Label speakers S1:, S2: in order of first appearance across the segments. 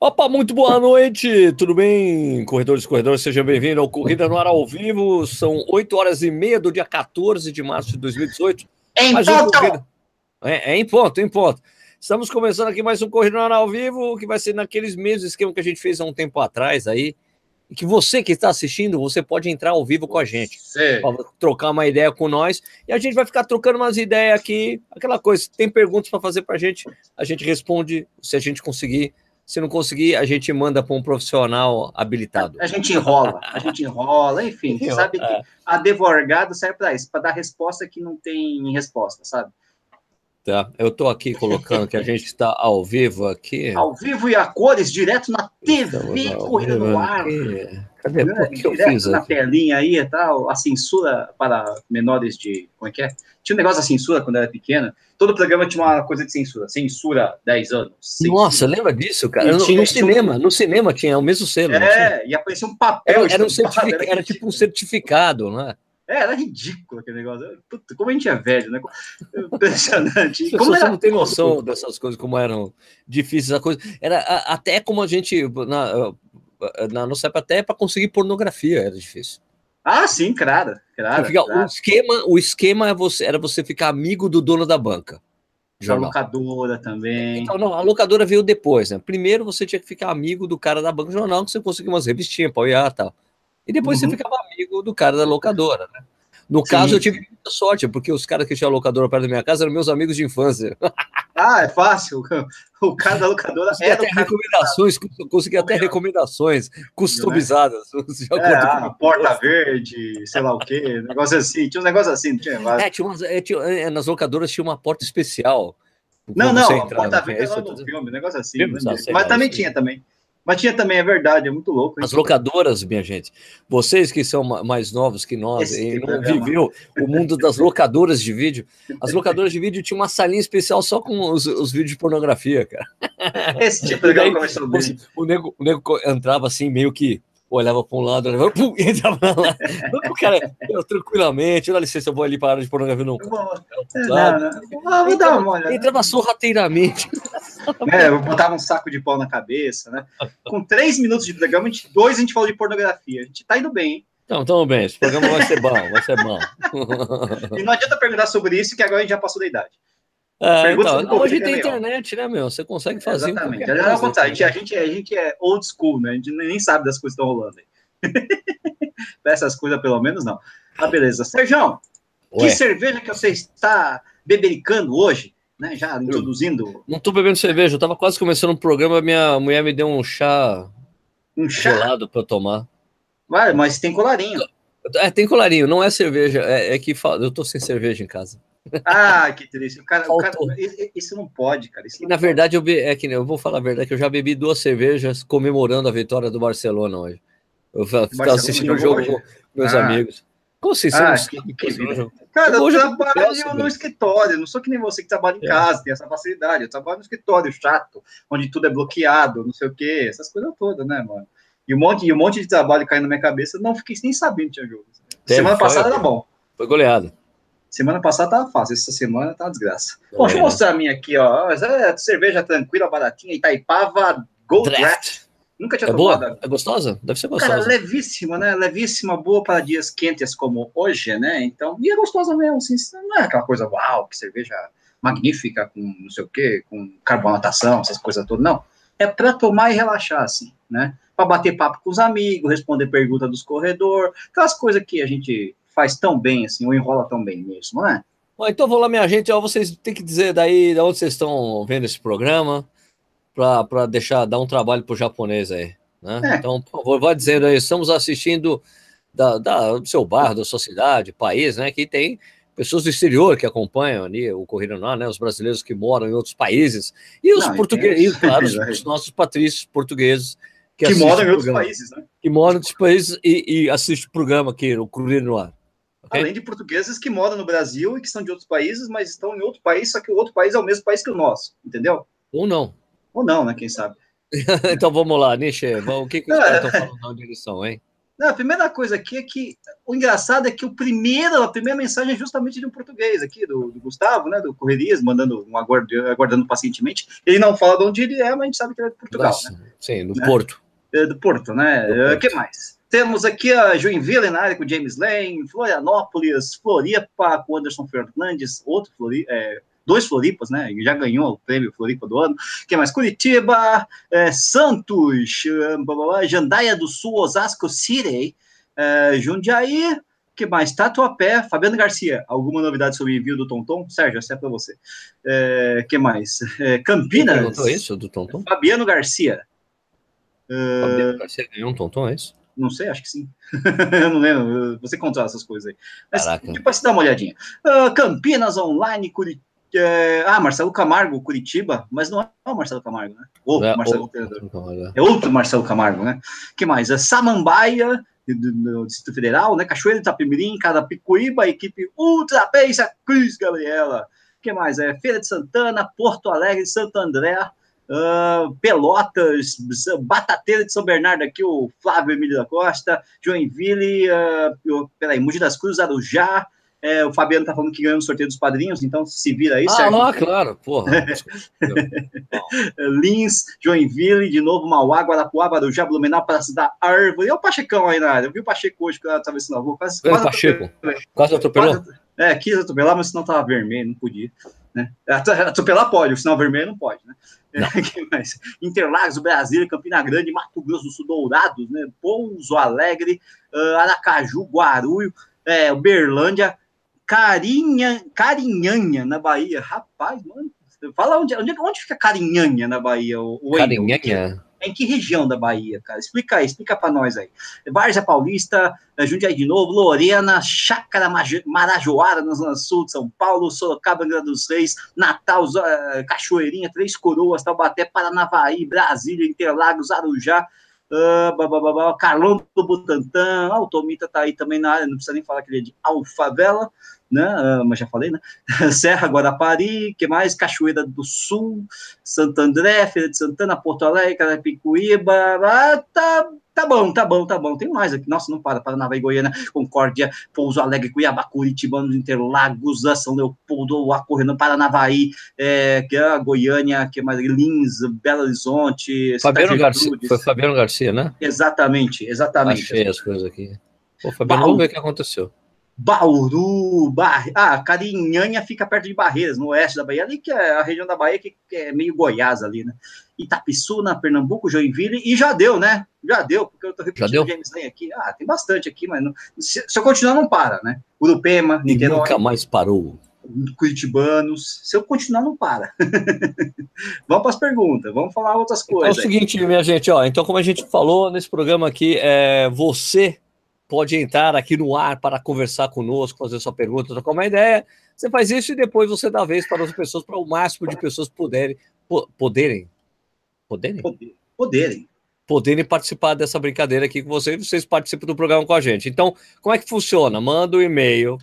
S1: Opa, muito boa noite, tudo bem? Corredores e corredores, sejam bem-vindos ao Corrida no Ar ao Vivo. São 8 horas e meia do dia 14 de março de 2018.
S2: Em
S1: Mais um
S2: ponto!
S1: Corrida- É, é em ponto, em ponto. Estamos começando aqui mais um Corrida no Ar ao Vivo, que vai ser naqueles mesmos esquema que a gente fez há um tempo atrás aí. E que você que está assistindo, você pode entrar ao vivo com a gente. Trocar uma ideia com nós e a gente vai ficar trocando umas ideias aqui, aquela coisa. Tem perguntas para fazer para a gente, a gente responde se a gente conseguir. Se não conseguir, a gente manda para um profissional habilitado.
S2: A gente enrola, a gente enrola, enfim, sabe que
S1: É.
S2: advogado serve para isso, para dar resposta que não tem resposta, sabe?
S1: Tá? Eu estou aqui colocando que a gente está ao vivo aqui.
S2: Ao vivo e a cores, direto na TV,
S1: vivo
S2: no ar.
S1: aqui. Cadê?
S2: né?
S1: Por que eu
S2: direto
S1: fiz
S2: na
S1: aqui?
S2: telinha aí e tal, a censura para menores de. Como é que é? Tinha um negócio da censura quando eu era pequena. Todo programa tinha uma coisa de censura. Censura 10 anos. censura-
S1: Nossa, lembra disso, cara? No,
S2: tinha-
S1: no cinema, no cinema tinha o mesmo selo.
S2: É, e aparecia um papel.
S1: Era, era, um certifica- era
S2: ridículo.
S1: tipo um certificado, né?
S2: É, era ridículo aquele negócio. Puta, como a gente é velho, né? Impressionante.
S1: As
S2: E Como era
S1: não têm noção dessas coisas, como eram difíceis a coisa. Era até como a gente, na, na nossa época, até para conseguir pornografia era difícil.
S2: Ah, sim, claro. claro,
S1: Você fica-
S2: claro.
S1: O esquema, o esquema é você, era você ficar amigo do dono da banca.
S2: Da locadora também.
S1: Então, não, a locadora veio depois, né? Primeiro você tinha que ficar amigo do cara da banca jornal, que você conseguia umas revistinhas para olhar e tal. E depois
S2: Uhum.
S1: você ficava amigo do cara da locadora, né? No
S2: Sim.
S1: caso, eu tive muita sorte, porque os caras que tinham locadora perto da minha casa eram meus amigos de infância.
S2: Ah, é fácil. O cara da locadora
S1: Consegui
S2: era
S1: até recomendações, consegui até
S2: é?
S1: recomendações customizadas.
S2: É, ah, porta verde, sei lá o quê, negócio assim. Tinha um negócio assim, não tinha vários.
S1: É, tinha umas, é, tinha- é, nas locadoras tinha uma porta especial.
S2: Não, não, a porta
S1: é
S2: verde era
S1: tô
S2: do filme, negócio assim. Né? Mas também tinha também. Mas tinha também, é verdade, é muito louco.
S1: As locadoras, minha gente, vocês que são ma- mais novos que nós
S2: Esse
S1: e não
S2: programa.
S1: viveu o mundo das locadoras de vídeo, as locadoras de vídeo tinham uma salinha especial só com os, os vídeos de pornografia, cara.
S2: Esse tipo de
S1: daí,
S2: começou
S1: O,
S2: bem.
S1: o nego, o nego entrava assim, meio que olhava para um lado, olhava, pum, e entrava lá. O cara, eu, tranquilamente, dá licença, eu vou ali para a área de pornografia, não.
S2: Vou- É, vou dar uma olhada.
S1: Entrava sorrateiramente.
S2: né? Eu botava um saco de pau na cabeça, né? Com três minutos de programa, a gente- dois a gente falou de pornografia. A gente tá indo bem, hein?
S1: Então, tamo bem, esse programa vai ser bom, vai ser bom.
S2: E não adianta perguntar sobre isso, que agora a gente já passou da idade. Pergunta
S1: então, hoje tem internet, né, meu? Você consegue fazer.
S2: Exatamente.
S1: coisa.
S2: A gente,
S1: né?
S2: a, gente é, a gente é old school, né? A gente nem sabe das coisas que estão rolando aí. Essas coisas, pelo menos, não. Ah, beleza. Sérgio, que cerveja que você está bebericando hoje? Né? Já introduzindo
S1: não tô bebendo cerveja, eu tava quase começando um programa, minha mulher me deu um chá
S2: um chá.
S1: gelado para eu tomar.
S2: Vai, mas tem colarinho.
S1: É, tem colarinho, não é cerveja, é, é que eu tô sem cerveja em casa.
S2: Ah, que triste. O cara, o cara- isso não pode, cara. Não
S1: na
S2: pode.
S1: verdade, eu, be- é que, eu vou falar a verdade, que eu já bebi duas cervejas comemorando a vitória do Barcelona hoje. Eu
S2: Barcelona
S1: assistindo o jogo
S2: hoje?
S1: com meus
S2: Ah.
S1: amigos. Como assim? Você
S2: Ah,
S1: não
S2: que- que? Cara, eu
S1: eu
S2: trabalho
S1: gosto,
S2: no escritório, não sou que nem você que trabalha em
S1: É.
S2: casa, tem essa facilidade. Eu trabalho no escritório chato, onde tudo é bloqueado, não sei o quê, essas coisas todas, né, mano? E um monte, e um monte de trabalho caindo na minha cabeça, não fiquei nem sabendo que tinha jogo.
S1: Teve,
S2: semana
S1: foi?
S2: passada era bom.
S1: Foi goleado.
S2: Semana passada tava fácil, essa semana tá uma desgraça. Bom, deixa eu
S1: É.
S2: mostrar a minha aqui, ó. É cerveja tranquila, baratinha, Itaipava Gold
S1: Draft.
S2: Draft. Nunca tinha
S1: É
S2: tomado.
S1: boa? É gostosa? Deve ser
S2: Cara,
S1: gostosa.
S2: levíssima, né? Levíssima, boa para dias quentes como hoje, né? Então, e é gostosa mesmo, assim, não é aquela coisa, uau, que cerveja magnífica, com não sei o quê, com carbonatação, essas coisas todas, não. É para tomar e relaxar, assim, né? Para bater papo com os amigos, responder pergunta dos corredores, aquelas coisas que a gente faz tão bem, assim, ou enrola tão bem mesmo, não é?
S1: Bom, então vou lá, minha gente. Ó, vocês têm que dizer daí de onde vocês estão vendo esse programa para deixar dar um trabalho pro japonês aí. Né?
S2: É.
S1: Então, por favor, vá dizendo aí. Estamos assistindo da, da- do seu bairro, da sua cidade, país, né? Que tem pessoas do exterior que acompanham ali o Corrida no Ar, né? Os brasileiros que moram em outros países e os
S2: Não, e
S1: portugueses, e, claro, os, os nossos patrícios portugueses
S2: Que,
S1: assistem
S2: moram em outros países, né?
S1: que moram em outros países e, e assistem o programa aqui, o Corrida no Ar.
S2: Além de portugueses que moram no Brasil e que são de outros países, mas estão em outro país, só que o outro país é o mesmo país que o nosso, entendeu?
S1: Ou não.
S2: Ou não, né? Quem sabe?
S1: então vamos lá, Nietzsche. O que, que os
S2: Não,
S1: caras
S2: é-
S1: estão falando na direção, hein?
S2: Não, a primeira coisa aqui é que o engraçado é que o primeiro, a primeira mensagem é justamente de um português aqui, do, do Gustavo, né? Do Correrias, mandando um aguardo, aguardando pacientemente. Ele não fala de onde ele é, mas a gente sabe que ele é de Portugal,
S1: Nossa,
S2: né?
S1: Sim, do né? Porto.
S2: É, do Porto, né? O uh, que mais? Temos aqui a Joinville na área com James Lane, Florianópolis, Floripa com Anderson Fernandes, outro Floripa, é, dois Floripas, né? Já ganhou o prêmio Floripa do ano. que mais? Curitiba, é, Santos, blá, blá, blá, Jandaia do Sul, Osasco City, é, Jundiaí, que mais? Tatuapé, Fabiano Garcia, alguma novidade sobre o envio do Tonton? Sérgio, essa é para você. É, que mais? É, Campinas. Quem
S1: isso do Tonton?
S2: Fabiano Garcia.
S1: Fabiano Garcia ganhou um Tonton, é isso?
S2: Não sei, acho que sim. eu não lembro. Você controla essas coisas aí. Mas Caraca. depois você dá uma olhadinha. Uh, Campinas Online, Curitiba. É, ah, Marcelo Camargo, Curitiba, mas não é o Marcelo Camargo, né? Ou é, Marcelo outro, é. é outro Marcelo Camargo, né? que mais? É Samambaia, do, do, Distrito Federal, né? Cachoeira de Itapemirim, Carapicuíba, equipe Ultra Pensa Cris Gabriela. que mais? É Feira de Santana, Porto Alegre, Santo André, uh, Pelotas, Batateira de São Bernardo aqui, o Flávio Emílio da Costa, Joinville, uh, peraí, Mogi das Cruzes, Arujá, é, o Fabiano tá falando que ganhou no sorteio dos padrinhos, então se vira aí,
S1: ah, certo? Ah, claro, porra.
S2: Lins, Joinville, de novo, Mauá, Guarapuá, Barujá, Blumenau, Praça da Árvore. E o Pachecão aí na área. Eu vi o Pacheco hoje que eu tava na rua. Quase,
S1: quase Pacheco. Quase atropelou? Quase,
S2: é, quis atropelar, mas senão tava vermelho, não podia. Né? Atropelar pode, o sinal vermelho não pode, né? Não. Interlagos, Brasília, Campina Grande, Mato Grosso do Sul, Dourados, né? Pouso Alegre, uh, Aracaju, Guarulho, é, Uberlândia, Carinha, Carinhanha, na Bahia. Rapaz, mano, fala onde, onde, onde fica Carinhanha na Bahia? O,
S1: Carinhanha?
S2: Em que região da Bahia, cara? Explica aí, explica para nós aí. Várzea Paulista, eh, Jundiaí de novo, Lorena, Chácara Marajoara, na Zona Sul de São Paulo, Sorocaba, Angra dos Reis, Natal, uh, Cachoeirinha, Três Coroas, Taubaté, Paranavaí, Brasília, Interlagos, Arujá, Uh, babá, Carlão do Butantã, o Tomita tá aí também na área, não precisa nem falar que ele é de Alfavela, né? Uh, mas já falei, né? Serra Guarapari, que mais? Cachoeira do Sul, Santo André, Feira de Santana, Porto Alegre, Carapicuíba, ah, tá Tá bom, tá bom, tá bom. Tem mais aqui. Nossa, não para. Paraná e Goiânia, Concórdia, Pouso Alegre, Cuiabá, Curitiba, Interlagos, São Leopoldo, Acorrendo, Paranavaí, é, que é a Goiânia, que é mais Lins, Belo Horizonte.
S1: Fabiano Garcia. Foi Fabiano Garcia, né?
S2: Exatamente, exatamente.
S1: Achei as coisas aqui. Pô, Fabiano, vamos ver o que aconteceu.
S2: Bauru, Bar... ah, Carinhanha fica perto de Barreiras, no oeste da Bahia, ali que é a região da Bahia que, é meio Goiás ali, né? Itapiçuna, Pernambuco, Joinville, e já deu, né? Já deu, porque eu tô repetindo o James Lane aqui. Ah, tem bastante aqui, mas não... se, se, eu continuar, não para, né? Urupema, Niterói.
S1: Nunca mais parou.
S2: Curitibanos. Se eu continuar, não para. vamos para as perguntas, vamos falar outras coisas.
S1: Então é o seguinte, minha gente, ó. Então, como a gente falou nesse programa aqui, é, você pode entrar aqui no ar para conversar conosco, fazer sua pergunta, trocar uma ideia. Você faz isso e depois você dá vez para as pessoas, para o máximo de pessoas puderem, poderem, poderem,
S2: poderem,
S1: poderem participar dessa brincadeira aqui com vocês. Vocês participam do programa com a gente. Então, como é que funciona? Manda um e-mail,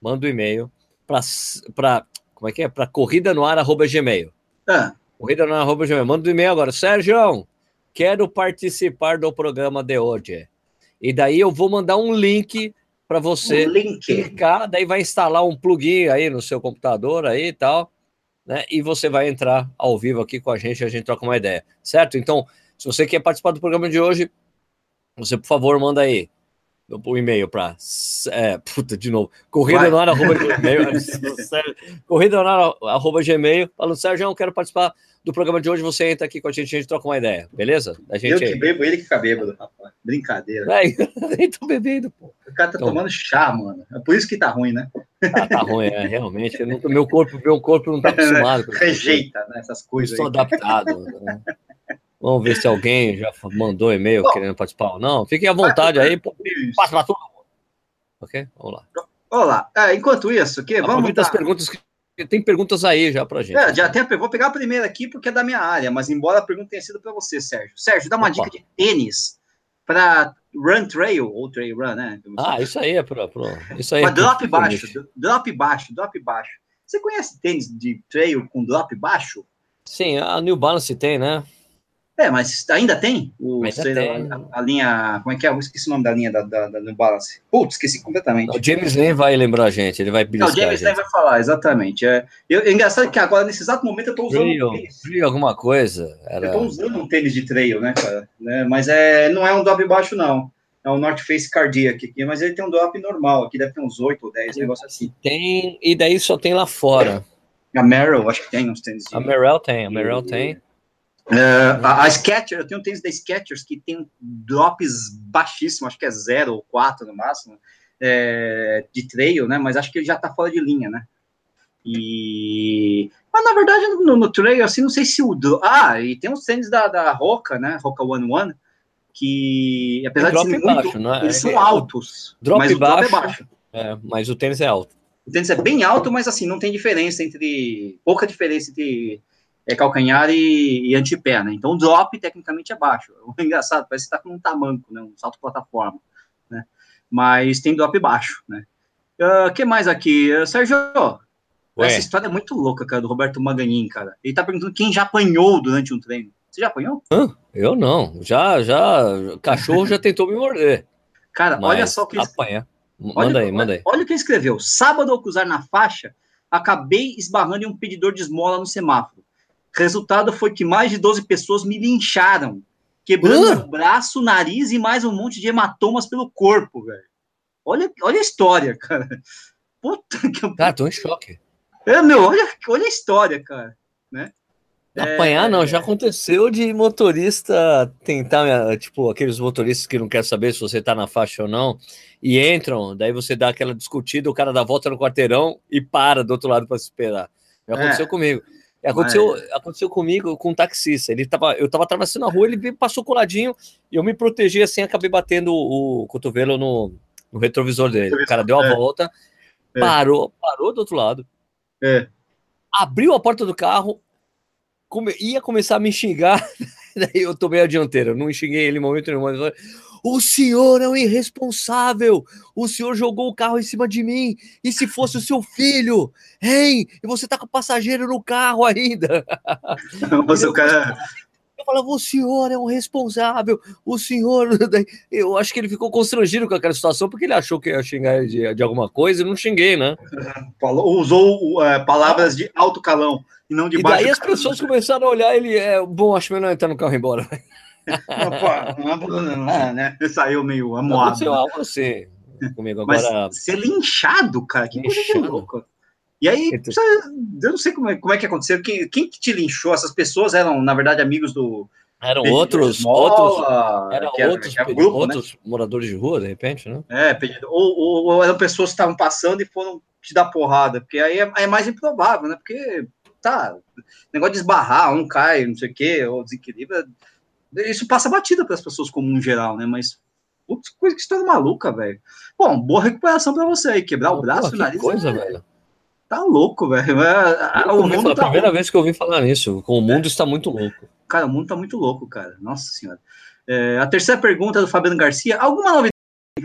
S1: manda um e-mail para como é que é? Para corrida no ar arroba gmail. Ah. Corrida no ar arroba gmail. Manda um e-mail agora, Sérgio. Quero participar do programa de hoje. E daí eu vou mandar um link para você um link. clicar, daí vai instalar um plugin aí no seu computador aí e tal, né? E você vai entrar ao vivo aqui com a gente, a gente troca uma ideia, certo? Então, se você quer participar do programa de hoje, você, por favor, manda aí o e-mail para é, puta, de novo, ar, arroba gmail, falando, Sérgio, eu quero participar do programa de hoje, você entra aqui com a gente, a gente troca uma ideia, beleza? A
S2: gente... Eu que bebo, ele que fica bêbado. Brincadeira. É,
S1: nem tô bebendo, pô.
S2: O cara tá então... tomando chá, mano. É por isso que tá ruim, né?
S1: Ah, tá ruim, é, realmente. Meu, corpo, meu corpo não tá acostumado.
S2: Rejeita, né, essas coisas.
S1: Estou adaptado. Né? Vamos ver se alguém já mandou e-mail Bom, querendo participar ou não. Fiquem à vontade aí, passa para todo mundo. Ok? Vamos lá.
S2: Olá. É, enquanto isso, aqui, vamos.
S1: Aproveita as perguntas que tem perguntas aí já pra gente.
S2: É, já tem, vou pegar a primeira aqui porque é da minha área, mas embora a pergunta tenha sido para você, Sérgio. Sérgio, dá uma Opa. dica de tênis para run trail ou trail run, né?
S1: Ah, isso aí é para isso aí.
S2: Mas é drop baixo, drop baixo, drop baixo. Você conhece tênis de trail com drop baixo?
S1: Sim, a New Balance tem, né?
S2: É, mas ainda tem? O, ainda tem. A, a, linha. Como é que é? Eu esqueci o nome da linha da, da, da New Balance. Putz, esqueci completamente.
S1: O James nem vai lembrar a gente, ele vai
S2: Não, o James nem vai falar, exatamente. É, eu, é engraçado que agora, nesse exato momento, eu tô usando.
S1: Trail, um tênis. alguma coisa.
S2: Era... Eu tô usando um tênis de trail, né, cara? Né? Mas é, não é um drop baixo, não. É um North Face Cardiac aqui, mas ele tem um drop normal. Aqui deve ter uns 8 ou 10, negócio assim.
S1: Tem, e daí só tem lá fora.
S2: A Merrill, acho que tem uns tênis.
S1: A Merrill tem, a Merrill tem.
S2: Uh, a, a eu tenho um tênis da Skechers que tem drops baixíssimos, acho que é 0 ou 4 no máximo, é, de trail, né? Mas acho que ele já tá fora de linha, né? E. Mas na verdade, no, no trail, assim, não sei se o. Ah, e tem os tênis da, da Roca, né? Roca One One, que apesar de ser
S1: baixo, muito,
S2: é? eles são altos.
S1: Drop mas baixo, o drop é baixo. É, mas o tênis é alto.
S2: O tênis é bem alto, mas assim, não tem diferença entre. pouca diferença entre é calcanhar e, e antepé, né? Então o drop tecnicamente é baixo. É engraçado, parece que está com um tamanco, né? Um salto plataforma, né? Mas tem drop baixo, né? O uh, ah, que mais aqui? Uh, Sérgio, Ué. essa história é muito louca, cara, do Roberto Maganin, cara. Ele tá perguntando quem já apanhou durante um treino. Você já apanhou?
S1: Hã? Eu não. Já, já. Cachorro já tentou me morder.
S2: Cara, Mas olha só o que.
S1: Apanha. Manda olha, aí, manda aí.
S2: Olha o que ele escreveu. Sábado, ao cruzar na faixa, acabei esbarrando em um pedidor de esmola no semáforo. Resultado foi que mais de 12 pessoas me lincharam, quebrando uh? o braço, nariz e mais um monte de hematomas pelo corpo, velho. Olha, olha a história, cara.
S1: Puta que. Cara, tô em choque.
S2: É, meu, olha, olha a história, cara. Né?
S1: Apanhar não, já aconteceu de motorista tentar, tipo, aqueles motoristas que não querem saber se você tá na faixa ou não, e entram, daí você dá aquela discutida, o cara dá volta no quarteirão e para do outro lado para esperar. Já aconteceu é. comigo. Aconteceu, Mas... aconteceu comigo com um taxista. Ele tava, eu tava atravessando a rua, ele passou coladinho e eu me protegi assim, acabei batendo o, cotovelo no, no retrovisor dele. O cara deu a é. volta, é. parou, parou do outro lado.
S2: É.
S1: Abriu a porta do carro, come, ia começar a me xingar. Daí eu tomei a dianteira, não xinguei ele em momento nenhum. Mas o senhor é um irresponsável. O senhor jogou o carro em cima de mim. E se fosse o seu filho? Hein? E você tá com o passageiro no carro ainda.
S2: Mas o cara.
S1: Eu falava, o senhor é um responsável, o senhor. Eu acho que ele ficou constrangido com aquela situação, porque ele achou que ia xingar de, de alguma coisa e não xinguei, né?
S2: Falou, usou é, palavras de alto calão e não de
S1: baixo. E daí as pessoas começaram a olhar ele, é, bom, acho melhor entrar no carro e ir embora.
S2: Né? Saiu meio. Aconteceu
S1: algo assim comigo agora.
S2: Mas ser linchado, cara, que linchado. coisa louca. E aí, eu não sei como é, como é que aconteceu. Quem, quem que te linchou? Essas pessoas eram, na verdade, amigos do.
S1: Eram outros, outros, eram outros, era, grupo, outros né? moradores de rua, de repente, né?
S2: É, ou, ou, ou, eram pessoas que estavam passando e foram te dar porrada, porque aí é, é mais improvável, né? Porque, tá, negócio de esbarrar, um cai, não sei o quê, ou desequilibra, isso passa batida para as pessoas como em geral, né? Mas putz, coisa que história maluca, velho. Bom, boa recuperação para você aí, quebrar o braço,
S1: o nariz. coisa, é... velho.
S2: Tá louco, velho. O
S1: mundo tá a primeira louco. vez que eu ouvi falar nisso. O mundo é. está muito louco.
S2: Cara, o mundo está muito louco, cara. Nossa senhora. É, a terceira pergunta do Fabiano Garcia. Alguma novidade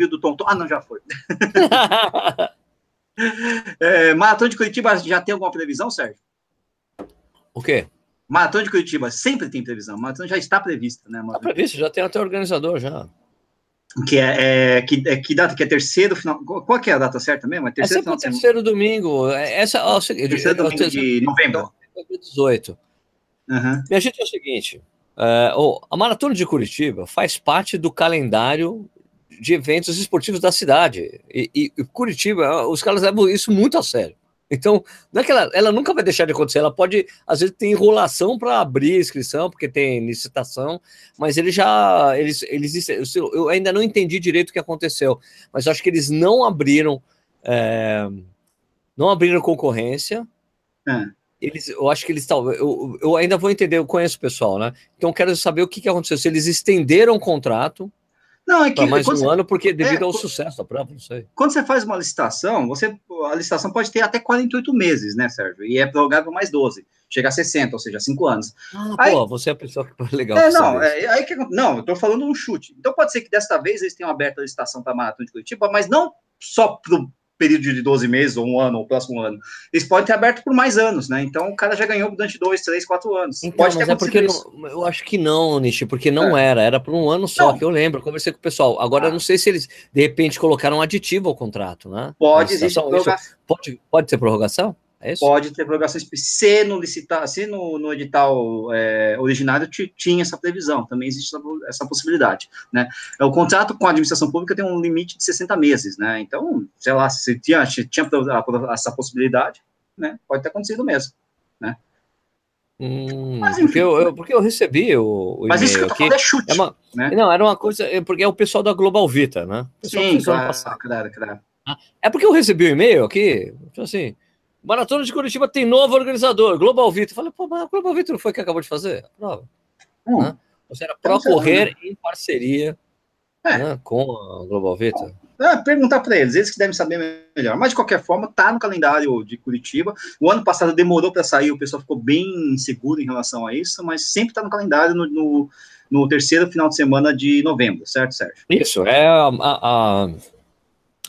S2: do Tonton? Ah, não, já foi. é, Maratona de Curitiba já tem alguma previsão, Sérgio?
S1: O quê?
S2: Maratona de Curitiba sempre tem previsão. Maratona já está prevista, né? Está
S1: previsto, já tem até organizador já.
S2: Que é, é, que, é, que data? Que é terceiro final. Qual que é a data certa mesmo? É
S1: terceiro, é terceiro domingo. É, essa, ó,
S2: terceiro é, domingo é, de novembro.
S1: 18. Uhum. Minha gente é o seguinte: é, a Maratona de Curitiba faz parte do calendário de eventos esportivos da cidade. E, e Curitiba, os caras levam isso muito a sério. Então, não é ela, ela nunca vai deixar de acontecer, ela pode, às vezes, ter enrolação para abrir a inscrição, porque tem licitação, mas eles já. Eles, eles, eu ainda não entendi direito o que aconteceu, mas acho que eles não abriram. É, não abriram concorrência. É. Eles, eu acho que eles estão. Eu, eu ainda vou entender, eu conheço o pessoal, né? Então quero saber o que, que aconteceu. Se eles estenderam o contrato não, é que. mais um você, ano, porque devido é, ao sucesso da prova, não sei.
S2: Quando você faz uma licitação, você, a licitação pode ter até 48 meses, né, Sérgio? E é prorrogável mais 12. Chega a 60, ou seja, 5 anos.
S1: Ah, aí, pô, você é a pessoa que legal.
S2: É, não, é, aí que, não, eu tô falando um chute. Então pode ser que desta vez eles tenham aberto a licitação para a Maratona de Curitiba, mas não só período de 12 meses, ou um ano, ou o próximo ano. Eles podem ter aberto por mais anos, né? Então o cara já ganhou durante dois, três, quatro anos.
S1: Então,
S2: Pode
S1: mas é porque não, eu acho que não, Nishi, porque não é. era, era por um ano só, não. que eu lembro, conversei com o pessoal. Agora, ah. eu não sei se eles, de repente, colocaram um aditivo ao contrato, né?
S2: Pode existir
S1: pode, pode ter prorrogação?
S2: É pode ter prorrogação se no licitar, se no, no edital é, originário tinha essa previsão, também existe essa, essa, possibilidade, né? O contrato com a administração pública tem um limite de 60 meses, né? Então, sei lá, se tinha, se tinha essa possibilidade, né? Pode ter acontecido mesmo, né?
S1: Hum, Mas, porque, eu, eu, porque eu recebi o, o
S2: Mas isso que eu tô falando é chute,
S1: é uma, né? Não, era uma coisa, é porque é o pessoal da Global Vita, né?
S2: Sim, claro, claro, claro.
S1: É porque eu recebi o um e-mail aqui, tipo assim, Maratona de Curitiba tem novo organizador, Global Vitor. Eu falei, pô, mas Global Vitor não foi que acabou de fazer a prova? Hum. Né? Você era Pro Correr em parceria é. né, com a Global Vitor.
S2: É, perguntar para eles, eles que devem saber melhor. Mas de qualquer forma, tá no calendário de Curitiba. O ano passado demorou para sair, o pessoal ficou bem inseguro em relação a isso, mas sempre está no calendário no, no, no, terceiro final de semana de novembro, certo, Sérgio?
S1: Isso, é a, a,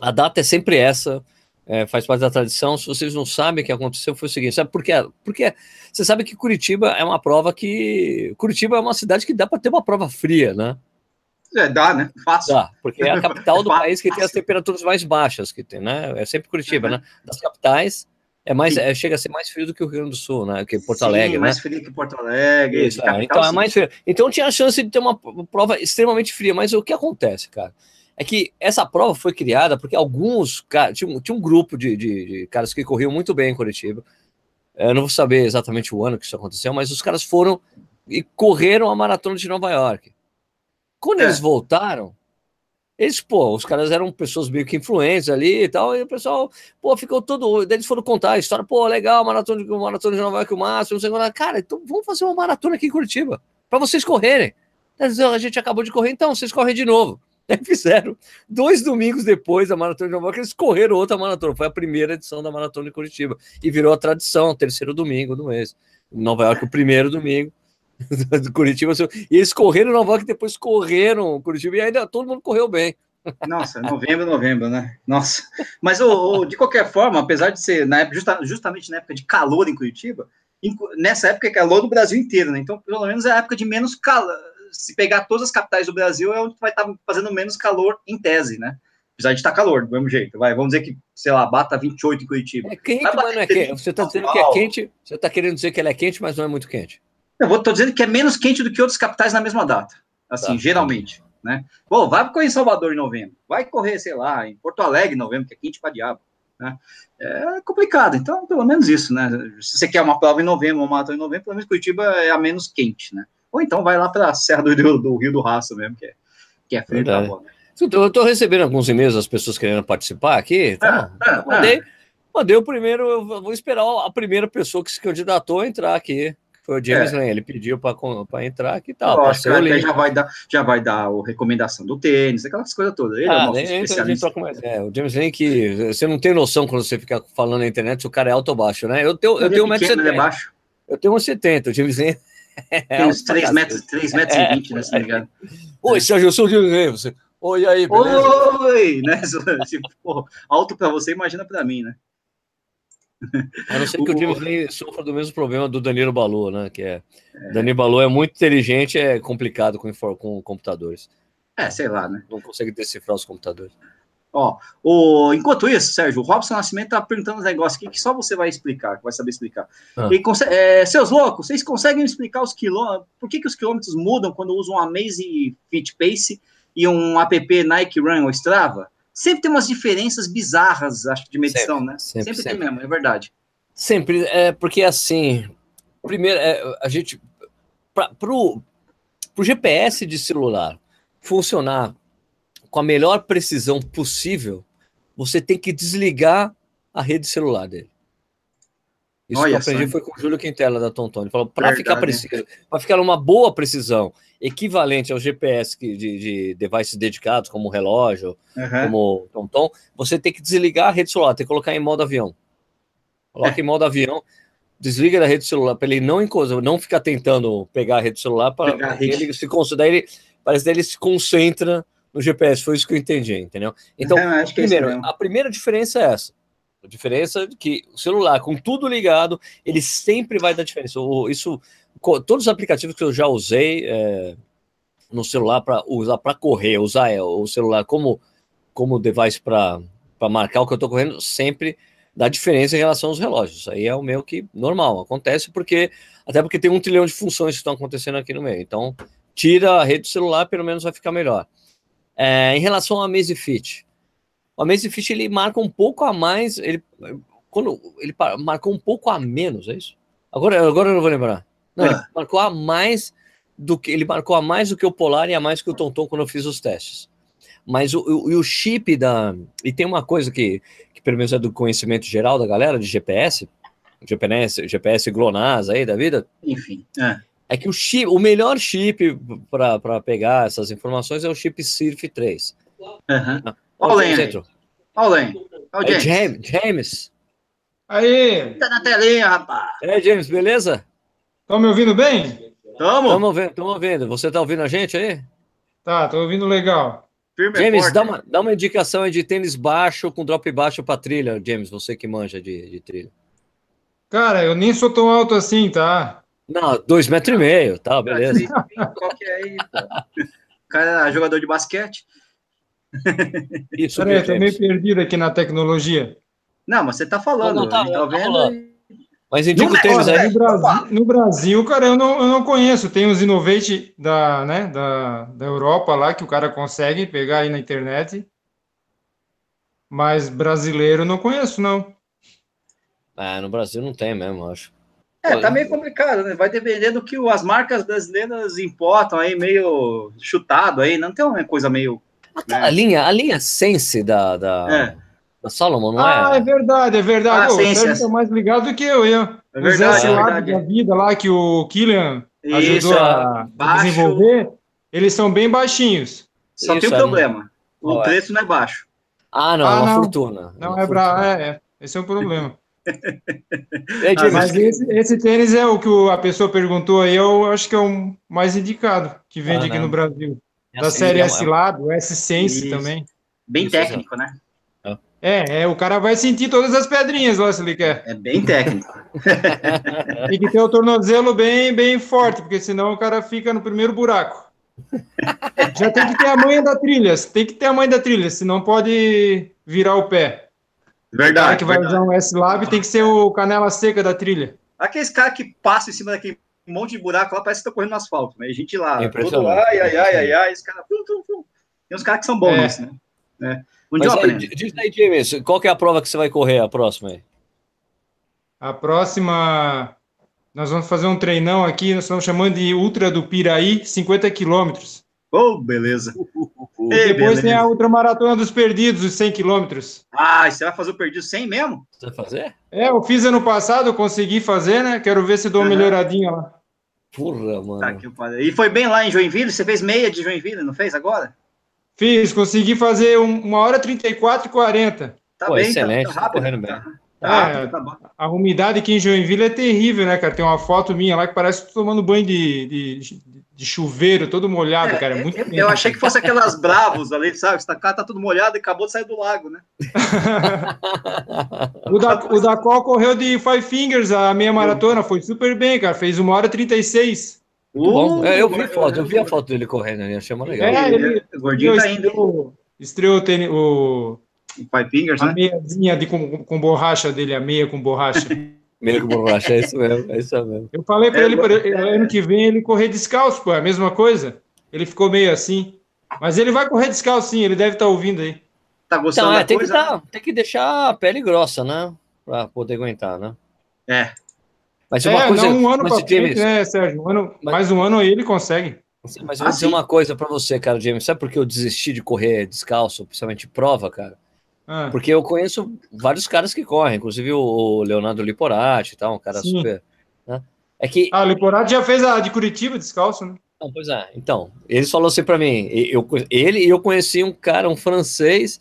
S1: a data é sempre essa é, faz parte da tradição. Se vocês não sabem o que aconteceu, foi o seguinte: sabe por quê? Porque você sabe que Curitiba é uma prova que. Curitiba é uma cidade que dá para ter uma prova fria, né?
S2: É, dá, né? Fácil. Dá,
S1: porque é a capital do país que tem as temperaturas mais baixas que tem, né? É sempre Curitiba, uhum. né? Das capitais. É mais, é, chega a ser mais frio do que o Rio Grande do Sul, né? Que Porto sim, Alegre,
S2: mais
S1: né?
S2: frio que Porto Alegre.
S1: Isso, é, então é mais frio. Então tinha a chance de ter uma prova extremamente fria, mas o que acontece, cara? É que essa prova foi criada porque alguns caras, tinha, tinha, um grupo de, de, de, caras que corriam muito bem em Curitiba. Eu não vou saber exatamente o ano que isso aconteceu, mas os caras foram e correram a maratona de Nova York. Quando é. eles voltaram, eles, pô, os caras eram pessoas meio que influentes ali e tal, e o pessoal, pô, ficou todo. Daí eles foram contar a história, pô, legal, maratona de, maratona de Nova York, o máximo, não sei o que. Cara, então vamos fazer uma maratona aqui em Curitiba, para vocês correrem. A gente acabou de correr, então vocês correm de novo. Aí fizeram dois domingos depois da Maratona de Nova York, eles correram outra maratona. Foi a primeira edição da Maratona de Curitiba. E virou a tradição, terceiro domingo do mês. Nova York, o primeiro domingo do Curitiba. E eles correram Nova York, depois correram Curitiba, e ainda todo mundo correu bem.
S2: Nossa, novembro, novembro, né? Nossa. Mas oh, oh, de qualquer forma, apesar de ser na época, justa, justamente na época de calor em Curitiba, nessa época é calor no Brasil inteiro, né? Então, pelo menos é a época de menos calor se pegar todas as capitais do Brasil, é onde vai estar tá fazendo menos calor em tese, né? Apesar de estar tá calor, do mesmo jeito. Vai, vamos dizer que, sei lá, bata 28 em Curitiba.
S1: É quente, mas não é quente. Você está dizendo que é quente, você está querendo dizer que ela é quente, mas não é muito quente.
S2: Eu vou, tô dizendo que é menos quente do que outras capitais na mesma data. Assim, tá. geralmente. Né? Pô, vai correr em Salvador em novembro. Vai correr, sei lá, em Porto Alegre em novembro, que é quente para diabo. Né? É complicado. Então, pelo menos isso, né? Se você quer uma prova em novembro, uma maratona em novembro, pelo menos Curitiba é a menos quente, né? Ou então vai lá para a Serra do Rio do, Rio do Raço mesmo, que é, que é frio da bola.
S1: Eu estou recebendo alguns e-mails das pessoas querendo participar aqui. Tá? É, é, mandei, mandei o primeiro, eu vou esperar a primeira pessoa que se candidatou a entrar aqui. Foi o James é. Lane, ele pediu para entrar aqui e tal.
S2: Lógico, que já vai dar, já vai dar a recomendação do tênis, aquelas coisas todas. Ele ah, é o nosso especialista.
S1: É, o James Lane que você não tem noção quando você fica falando na internet se o cara é alto ou baixo, né? Eu tenho, eu tenho 1,70m. É baixo. Eu tenho 1,70m, o James Lane
S2: é, Tem uns 3 metros, 3 metros e 20, né, se não me engano.
S1: Oi, Sérgio, eu sou o Diego você. Oi, aí,
S2: beleza? Oi, né? Tipo, alto para você, imagina para mim, né?
S1: A não ser que o, o James Lane sofra do mesmo problema do Danilo Balu, né? Que é, é. Danilo Balu é muito inteligente, é complicado com, com computadores.
S2: É, sei lá, né?
S1: Não consegue decifrar os computadores.
S2: Ó, o, enquanto isso, Sérgio, o Robson Nascimento tá perguntando uns negócios aqui que só você vai explicar, que vai saber explicar. Ah. é, seus loucos, vocês conseguem explicar os quilômetros? Por que, que os quilômetros mudam quando usam um Amaze Fit Pace e um app Nike Run ou Strava? Sempre tem umas diferenças bizarras, acho, de medição, sempre, né? Sempre, sempre, sempre, tem mesmo, é verdade.
S1: Sempre, é porque assim, primeiro, é, a gente, para o GPS de celular funcionar com a melhor precisão possível, você tem que desligar a rede celular dele. Isso Olha que eu aprendi foi com o Júlio Quintela da Tonton. Ele falou: para ficar preciso, para ficar uma boa precisão, equivalente ao GPS de, de devices dedicados, como o relógio, uhum. como Tonton, você tem que desligar a rede celular, tem que colocar em modo avião. Coloca é. em modo avião, desliga da rede celular para ele não não ficar tentando pegar a rede celular para ele se considera, ele parece que ele se concentra no GPS, foi isso que eu entendi, entendeu? Então,
S2: É, é
S1: primeiro,
S2: mesmo.
S1: a primeira diferença é essa. A diferença é que o celular, com tudo ligado, ele sempre vai dar diferença. Isso, todos os aplicativos que eu já usei é, no celular para usar para correr, usar é, o celular como, como device para marcar o que eu estou correndo, sempre dá diferença em relação aos relógios. Isso aí é o meu que normal, acontece porque até porque tem um trilhão de funções que estão acontecendo aqui no meio. Então, tira a rede do celular, pelo menos vai ficar melhor. É, em relação ao Amazfit, o Amazfit ele marca um pouco a mais, ele quando ele marcou um pouco a menos, é isso? Agora, agora eu não vou lembrar. Não, ele
S2: Ah.
S1: marcou a mais do que ele marcou a mais do que o Polar e a mais que o Tonton quando eu fiz os testes. Mas o, o, e o chip da e tem uma coisa que, que pelo menos é do conhecimento geral da galera de GPS, GPS, GPS GLONASS aí da vida,
S2: Enfim. É.
S1: é que o chip, o melhor chip para pegar essas informações é o chip Sirf 3.
S2: Aham.
S1: Ó,
S2: Olha o Len
S1: James
S2: aí.
S1: entrou.
S2: Olha o Len.
S1: É
S2: James.
S1: James, James.
S3: Aí,
S2: Tá na telinha, rapaz.
S1: É, James, beleza?
S3: estão me ouvindo bem?
S2: Tamo.
S1: Estamos ouvindo, estamos ouvindo. Você está ouvindo a gente aí?
S3: Tá, tô ouvindo legal.
S2: Firme
S1: James,
S2: forte.
S1: dá uma, dá uma indicação aí de tênis baixo com drop baixo para trilha, James, você que manja de, de trilha.
S3: Cara, eu nem sou tão alto assim, tá?
S1: Não, dois metros e meio, tá, beleza.
S2: Qual que é aí? O cara é jogador de basquete.
S1: Isso,
S3: Peraí, eu tô meio perdido aqui na tecnologia.
S2: Não, mas você tá falando.
S1: Não, não, tá,
S2: tá
S1: tá
S2: vendo. e-
S1: Mas indica o tênis
S2: olha,
S1: aí.
S3: no, Brasil, no Brasil, cara, eu não, eu não conheço. Tem os Innovate da, né, da, da Europa lá que o cara consegue pegar aí na internet. Mas brasileiro eu não conheço, não.
S1: Ah, no Brasil não tem mesmo, acho.
S2: É, tá meio complicado, né? Vai depender do que as marcas brasileiras importam aí, meio chutado aí. Não tem uma coisa meio.
S1: A linha, a linha Sense da, da,
S2: É.
S1: da Salomon, não
S3: ah, é
S1: é?
S3: verdade, é verdade.
S2: Ah,
S3: o Sérgio tá mais ligado do que eu, eu.
S2: É
S3: Os
S2: verdade,
S3: S
S2: é verdade.
S3: da vida lá que o Killian
S2: Isso,
S3: ajudou a
S2: baixo.
S3: desenvolver, eles são bem baixinhinhos.
S2: Só
S1: Isso,
S2: tem um
S1: é,
S2: problema. O
S1: é?
S2: preço não é baixo.
S1: Ah, não,
S3: Ah,
S1: é uma
S3: não.
S1: fortuna.
S3: Não
S1: Uma
S3: é é, é. Esse é o problema.
S1: Aí, James,
S3: Mas esse, esse tênis é o que a pessoa perguntou aí, eu acho que é o mais indicado que vende
S1: Ah,
S3: aqui
S1: não.
S3: no Brasil.
S1: é
S3: Da
S1: assim,
S3: série
S1: é
S3: S Lab, o S Sense
S2: Isso.
S3: também.
S2: Bem
S1: Isso,
S2: técnico, né?
S3: É, é, o cara vai sentir todas as pedrinhas lá se ele quer.
S2: É bem técnico.
S3: Tem que ter o tornozelo bem, bem forte, porque senão o cara fica no primeiro buraco. Já tem que ter a manha da trilha, tem que ter a manha da trilha, senão pode virar o pé. O cara
S2: Verdade.
S3: que vai
S2: verdade.
S3: usar um S-Lab tem que ser o canela seca da trilha.
S2: Aqueles caras que passam em cima daquele monte de buraco lá, parece que estão correndo no asfalto, né? E a gente lá,
S1: É
S2: todo ai, ai, ai, ai, ai, esse cara. Tum, tum, tum. Tem uns caras que são bons
S3: É.
S2: nisso, né? É. Um
S1: Mas aí, diz aí, James, qual que é a prova que você vai correr a próxima aí?
S3: A próxima, nós vamos fazer um treinão aqui, nós estamos chamando de Ultra do Piraí, 50 quilômetros.
S2: Oh, beleza. Ei,
S3: Depois
S2: beleza.
S3: tem a Ultramaratona dos Perdidos, os 100 quilômetros.
S2: Ah, você vai fazer o perdido sem mesmo?
S1: Você vai fazer?
S3: É, eu fiz ano passado, eu consegui fazer, né? Quero ver se dou uma melhoradinha lá.
S1: Porra, mano.
S2: Tá aqui, e foi bem lá em Joinville? Você fez meia de Joinville, não fez agora?
S3: Fiz, consegui fazer um- uma hora 34 e 40.
S2: Tá
S1: Pô,
S2: bem,
S1: excelente,
S2: tá,
S1: tá
S2: tá rápido.
S1: correndo bem.
S2: Tá, tá
S3: É.
S2: rápido, tá bom.
S3: A umidade aqui em Joinville é terrível, né, cara? Tem uma foto minha lá que parece que tô tomando banho de, de, de chuveiro, todo molhado, cara. É muito
S2: eu, eu achei que fosse aquelas bravos ali, sabe? Esse cara tá tudo molhado e acabou de sair do lago, né?
S3: O da, o da qual correu de Five Fingers, a meia maratona, foi super bem, cara. Fez uma hora 36.
S1: Muito bom.
S2: Uh,
S1: É, eu vi foto, eu vi a foto dele correndo ali, achei uma legal.
S3: É, ele-
S2: O gordinho tá indo.
S3: estreou, estreou o, tênis- o-
S2: Five Fingers,
S3: a
S2: né?
S3: meiazinha de, com, com borracha dele, a meia com borracha.
S1: Meio que borracha, é isso mesmo, é isso mesmo.
S3: Eu falei pra
S2: É,
S3: ele, pra ele, ano que vem, ele correr descalço, pô, é a mesma coisa. Ele ficou meio assim. Mas ele vai correr descalço sim, ele deve estar ouvindo aí.
S2: Tá gostando
S1: Então, é,
S2: da
S1: tem que,
S2: coisa?
S1: dar, tem que deixar a pele grossa, né? Pra poder aguentar, né?
S2: É.
S1: Mas
S3: É,
S1: uma coisa.
S3: não um ano frente,
S1: James,
S3: né, Sérgio? Um ano,
S1: Mas-
S3: Mais um ano aí ele consegue.
S1: mas eu
S2: Ah,
S1: vou dizer
S2: sim.
S1: uma coisa pra você, cara, James. Sabe por que eu desisti de correr descalço, principalmente prova, cara?
S3: Ah,
S1: Porque eu conheço vários caras que correm, inclusive o Leonardo Liporati e tal, um cara
S3: Sim.
S1: super. Né? É que.
S3: Ah, o Liporati já fez a de Curitiba descalço, né?
S1: Não, pois é. Então, ele falou assim pra mim: eu, ele e eu conheci um cara, um francês,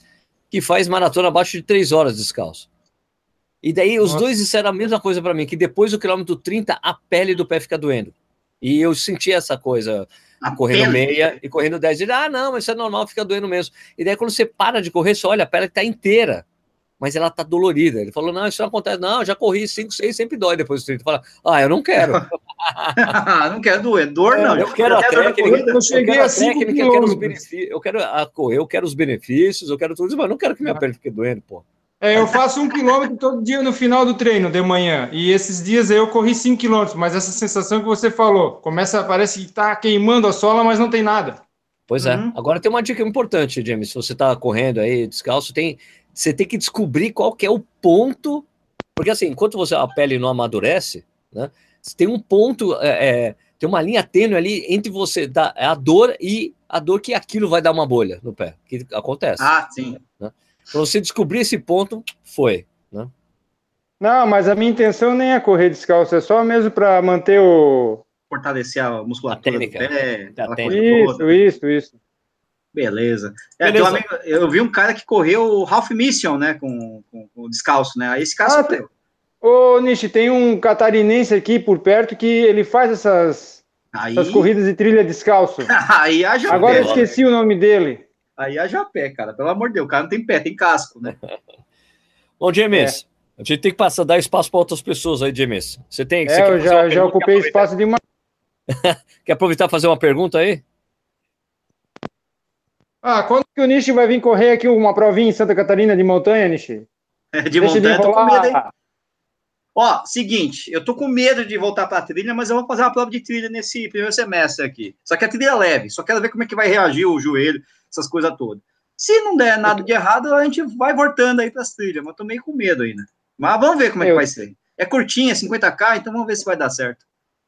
S1: que faz maratona abaixo de três horas descalço. E daí os
S3: Nossa.
S1: dois disseram a mesma coisa pra mim: que depois do quilômetro 30, a pele do pé fica doendo. E eu senti essa coisa.
S2: A
S1: correndo
S2: pele.
S1: meia e correndo 10. Ele, ah, não, mas isso é normal, fica doendo mesmo. E daí, quando você para de correr, você olha, a perna está inteira, mas ela está dolorida. Ele falou, não, isso não acontece. Não, eu já corri 5, 6, sempre dói depois do 30. Fala, ah, eu não quero.
S2: não quero doer. Dor não.
S1: eu quero a técnica.
S3: Eu cheguei
S1: quero
S3: a
S1: a
S3: 5
S1: técnica, eu quero os benefícios, eu quero a correr, eu quero os benefícios, eu quero tudo isso, mas eu não quero que minha perna fique doendo, pô.
S3: É, eu faço um quilômetro todo dia no final do treino, de manhã. E esses dias aí eu corri cinco quilômetros, mas essa sensação que você falou, começa, parece que tá queimando a sola, mas não tem nada.
S1: Pois é.
S2: Uhum.
S1: Agora tem uma dica importante, James. Se você tá correndo aí descalço, tem, você tem que descobrir qual que é o ponto. Porque assim, enquanto você, a pele não amadurece, né? você Tem um ponto, é, é, tem uma linha tênue ali entre você, da, a dor e a dor que aquilo vai dar uma bolha no pé. Que acontece.
S2: Ah, sim.
S1: Pra você descobrir esse ponto, foi. Né?
S3: Não, mas a minha intenção nem é correr descalço, é só mesmo para manter o.
S2: Fortalecer a musculatura
S1: A
S2: do
S1: técnica.
S2: pé.
S1: A
S2: aquela
S1: técnica.
S3: Isso,
S2: toda.
S3: isso, isso.
S2: Beleza. É,
S1: Beleza.
S2: tem amigo- eu vi um cara que correu o Half Mission, né? Com, com, com descalço, né? Aí esse cara
S3: Ah,
S2: sofreu.
S3: Ô, Nishi, tem um catarinense aqui por perto que ele faz essas,
S2: Aí,
S3: essas corridas de trilha descalço.
S2: aí
S3: Agora eu esqueci o nome dele.
S2: Aí haja pé, cara. Pelo amor de Deus, o cara não tem pé, tem casco, né?
S1: Bom, James, a gente tem que passar, dar espaço para outras pessoas aí, James. Você tem? você
S3: É, eu já, já ocupei espaço de uma.
S1: Quer aproveitar e fazer uma pergunta aí?
S3: Ah, quando que o Nishi vai vir correr aqui uma provinha em Santa Catarina de montanha, Nishi?
S2: De
S3: Deixa
S2: montanha, tô com medo, hein? Ó, seguinte, eu tô com medo de voltar pra trilha, mas eu vou fazer uma prova de trilha nesse primeiro semestre aqui. Só que a trilha é leve, só quero ver como é que vai reagir o joelho, essas coisas todas. Se não der nada de errado, a gente vai voltando aí pras trilhas, mas tô meio com medo ainda. Mas vamos ver como é que vai ser. É curtinha, 50k, então vamos ver se vai dar certo.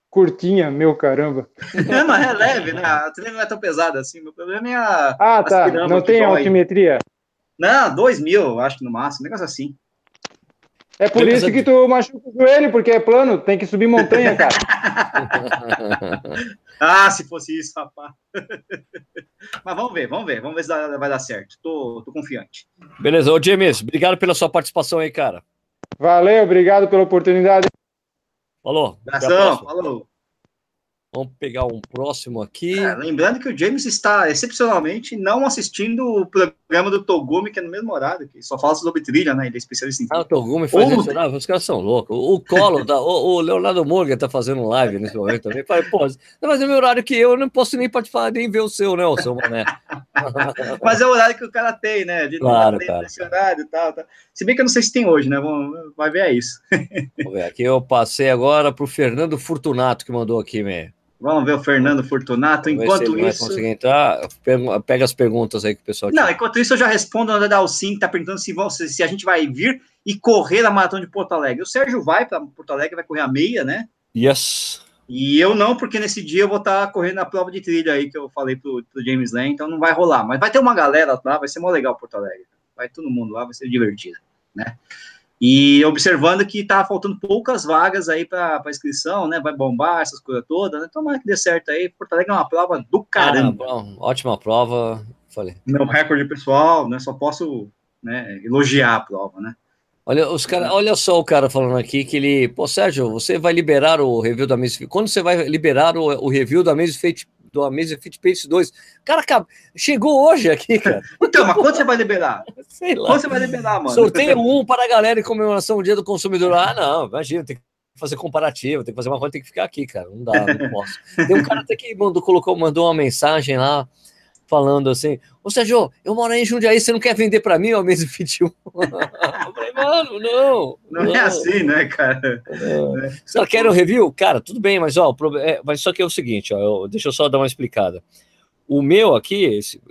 S3: Curtinha, meu caramba.
S2: É, mas é leve, né? A trilha não é tão pesada assim. Meu problema é a.
S3: Ah,
S2: as
S3: tá. Não tem altimetria.
S2: Não, 2 mil, acho que no máximo, um negócio assim.
S3: É por
S1: Beleza.
S3: isso que tu machuca o joelho, porque é plano, tem que subir montanha, cara.
S2: Ah, se fosse isso, rapaz. Mas vamos ver, vamos ver, vamos ver se vai dar certo. Tô, tô confiante.
S1: Beleza, ô James, obrigado pela sua participação aí, cara.
S3: Valeu, obrigado pela oportunidade.
S1: Falou.
S2: Abração, falou.
S1: Vamos pegar um próximo aqui.
S2: É, lembrando que o James está excepcionalmente não assistindo o programa do Togumi, que é no mesmo horário, que só fala sobre trilha, né? Ele é especialista em
S1: Ah, o
S2: trilha.
S1: Togumi faz
S2: Ontem.
S1: isso. Não, os caras são loucos. O, o Colo, tá, o, o Leonardo Morgan tá fazendo live nesse momento também. Falei, pô, você tá fazendo meu horário que eu, eu não posso nem participar, nem ver o seu, né, o seu mané.
S2: Mas é o horário que o cara tem, né? De
S1: Claro,
S2: tem
S1: cara.
S2: esse horário e tal, tal. Se bem que eu não sei se tem hoje, né? Vamos, vai ver é isso.
S1: Ver, aqui eu passei agora pro Fernando Fortunato, que mandou aqui, meio.
S2: Vamos ver o Fernando Fortunato. Enquanto
S1: ele vai
S2: isso.
S1: conseguir entrar. Pega, as perguntas aí que o pessoal
S2: Não, enquanto isso eu já respondo a Dalcin, que tá perguntando se, vão, se, se a gente vai vir e correr a maratona de Porto Alegre. O Sérgio vai para Porto Alegre, vai correr a meia, né?
S1: Yes.
S2: E eu não, porque nesse dia eu vou estar correndo a prova de trilha aí que eu falei pro, pro James Lane, então não vai rolar. Mas vai ter uma galera lá, vai ser mó legal Porto Alegre. Vai todo mundo lá, vai ser divertido, né? E observando que tá faltando poucas vagas aí para inscrição, né? Vai bombar essas coisas todas, né? Tomara que dê certo aí. Porto Alegre é uma prova do caramba.
S1: Ah, ótima prova. Falei.
S2: Meu recorde pessoal, né? Só posso né, elogiar a prova, né?
S1: Olha, os cara, olha só o cara falando aqui que ele. Pô, Sérgio, você vai liberar o review da Amazing Quando você vai liberar o, o review da Amazing Fit, do Amazing Fit Pace 2? Cara, chegou hoje aqui, cara.
S2: Então, mas quando você vai liberar?
S1: Sei lá.
S2: Quando você vai liberar, mano?
S1: Sorteio um para a galera em comemoração do Dia do Consumidor. Ah, não, imagina, tem que fazer comparativo, tem que fazer uma coisa, tem que ficar aqui, cara. Não dá, não posso. Tem um cara até que mandou, colocou, mandou uma mensagem lá falando assim: Ô Sérgio, eu moro aí em Jundiaí, você não quer vender para mim o Amazing Fit 1? eu falei, mano, não.
S2: Não é assim, né, cara?
S1: Você quer um review? Cara, tudo bem, mas ó, é, mas só que é o seguinte, ó, eu- deixa eu só dar uma explicada. O meu aqui, esse-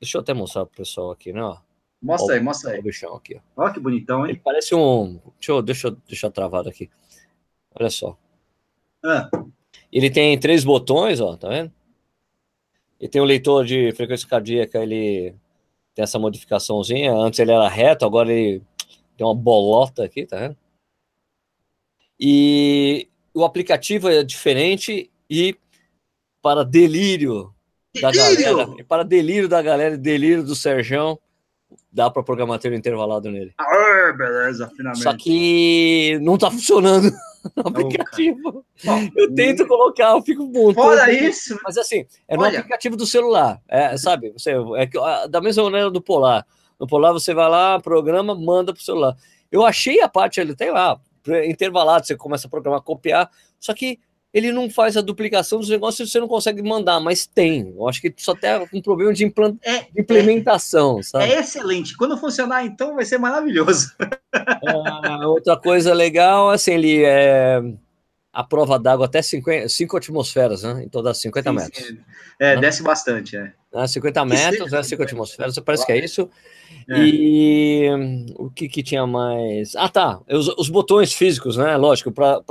S1: deixa eu até mostrar pro pessoal aqui, né? Ó,
S2: Mostra aí, mostra
S1: Ó
S2: aí.
S1: o bichão aqui, ó.
S2: Olha que bonitão,
S1: Ele
S2: hein?
S1: parece um. Deixa eu, deixa eu deixar travado aqui. Olha só.
S2: Ah,
S1: Ele tem três botões, ó, tá vendo? E tem o leitor de frequência cardíaca, ele tem essa modificaçãozinha. Antes ele era reto, agora ele tem uma bolota aqui, tá vendo? E o aplicativo é diferente e para delírio da
S2: Delírio!
S1: galera, e para delírio da galera, e delírio do Serjão, dá para programar ter intervalado nele.
S2: ah, beleza, finalmente.
S1: Só que não tá funcionando. no aplicativo. eu tento colocar, eu fico muito.
S2: Fora isso.
S1: Mas assim, é no Olha. aplicativo do celular. É, sabe? Você, é, da mesma maneira do Polar. No Polar você vai lá, programa, manda para o celular. Eu achei a parte ali, tem lá, intervalado, você começa a programar, copiar, só que ele não faz a duplicação dos negócios e você não consegue mandar, mas tem. Eu acho que só tem um problema de, é, de implementação,
S2: é,
S1: sabe?
S2: É excelente. Quando funcionar, então, vai ser maravilhoso.
S1: Ah, outra coisa legal, assim, ele é a prova d'água até 50, 5 atmosferas, né? Em todas 50 sim, metros. Sim.
S2: É, né? desce bastante, é.
S1: 50 ah, metros, né? 5 atmosferas, parece que é isso. É. E o que, que tinha mais? Ah, tá. Os, os botões físicos, né? Lógico, para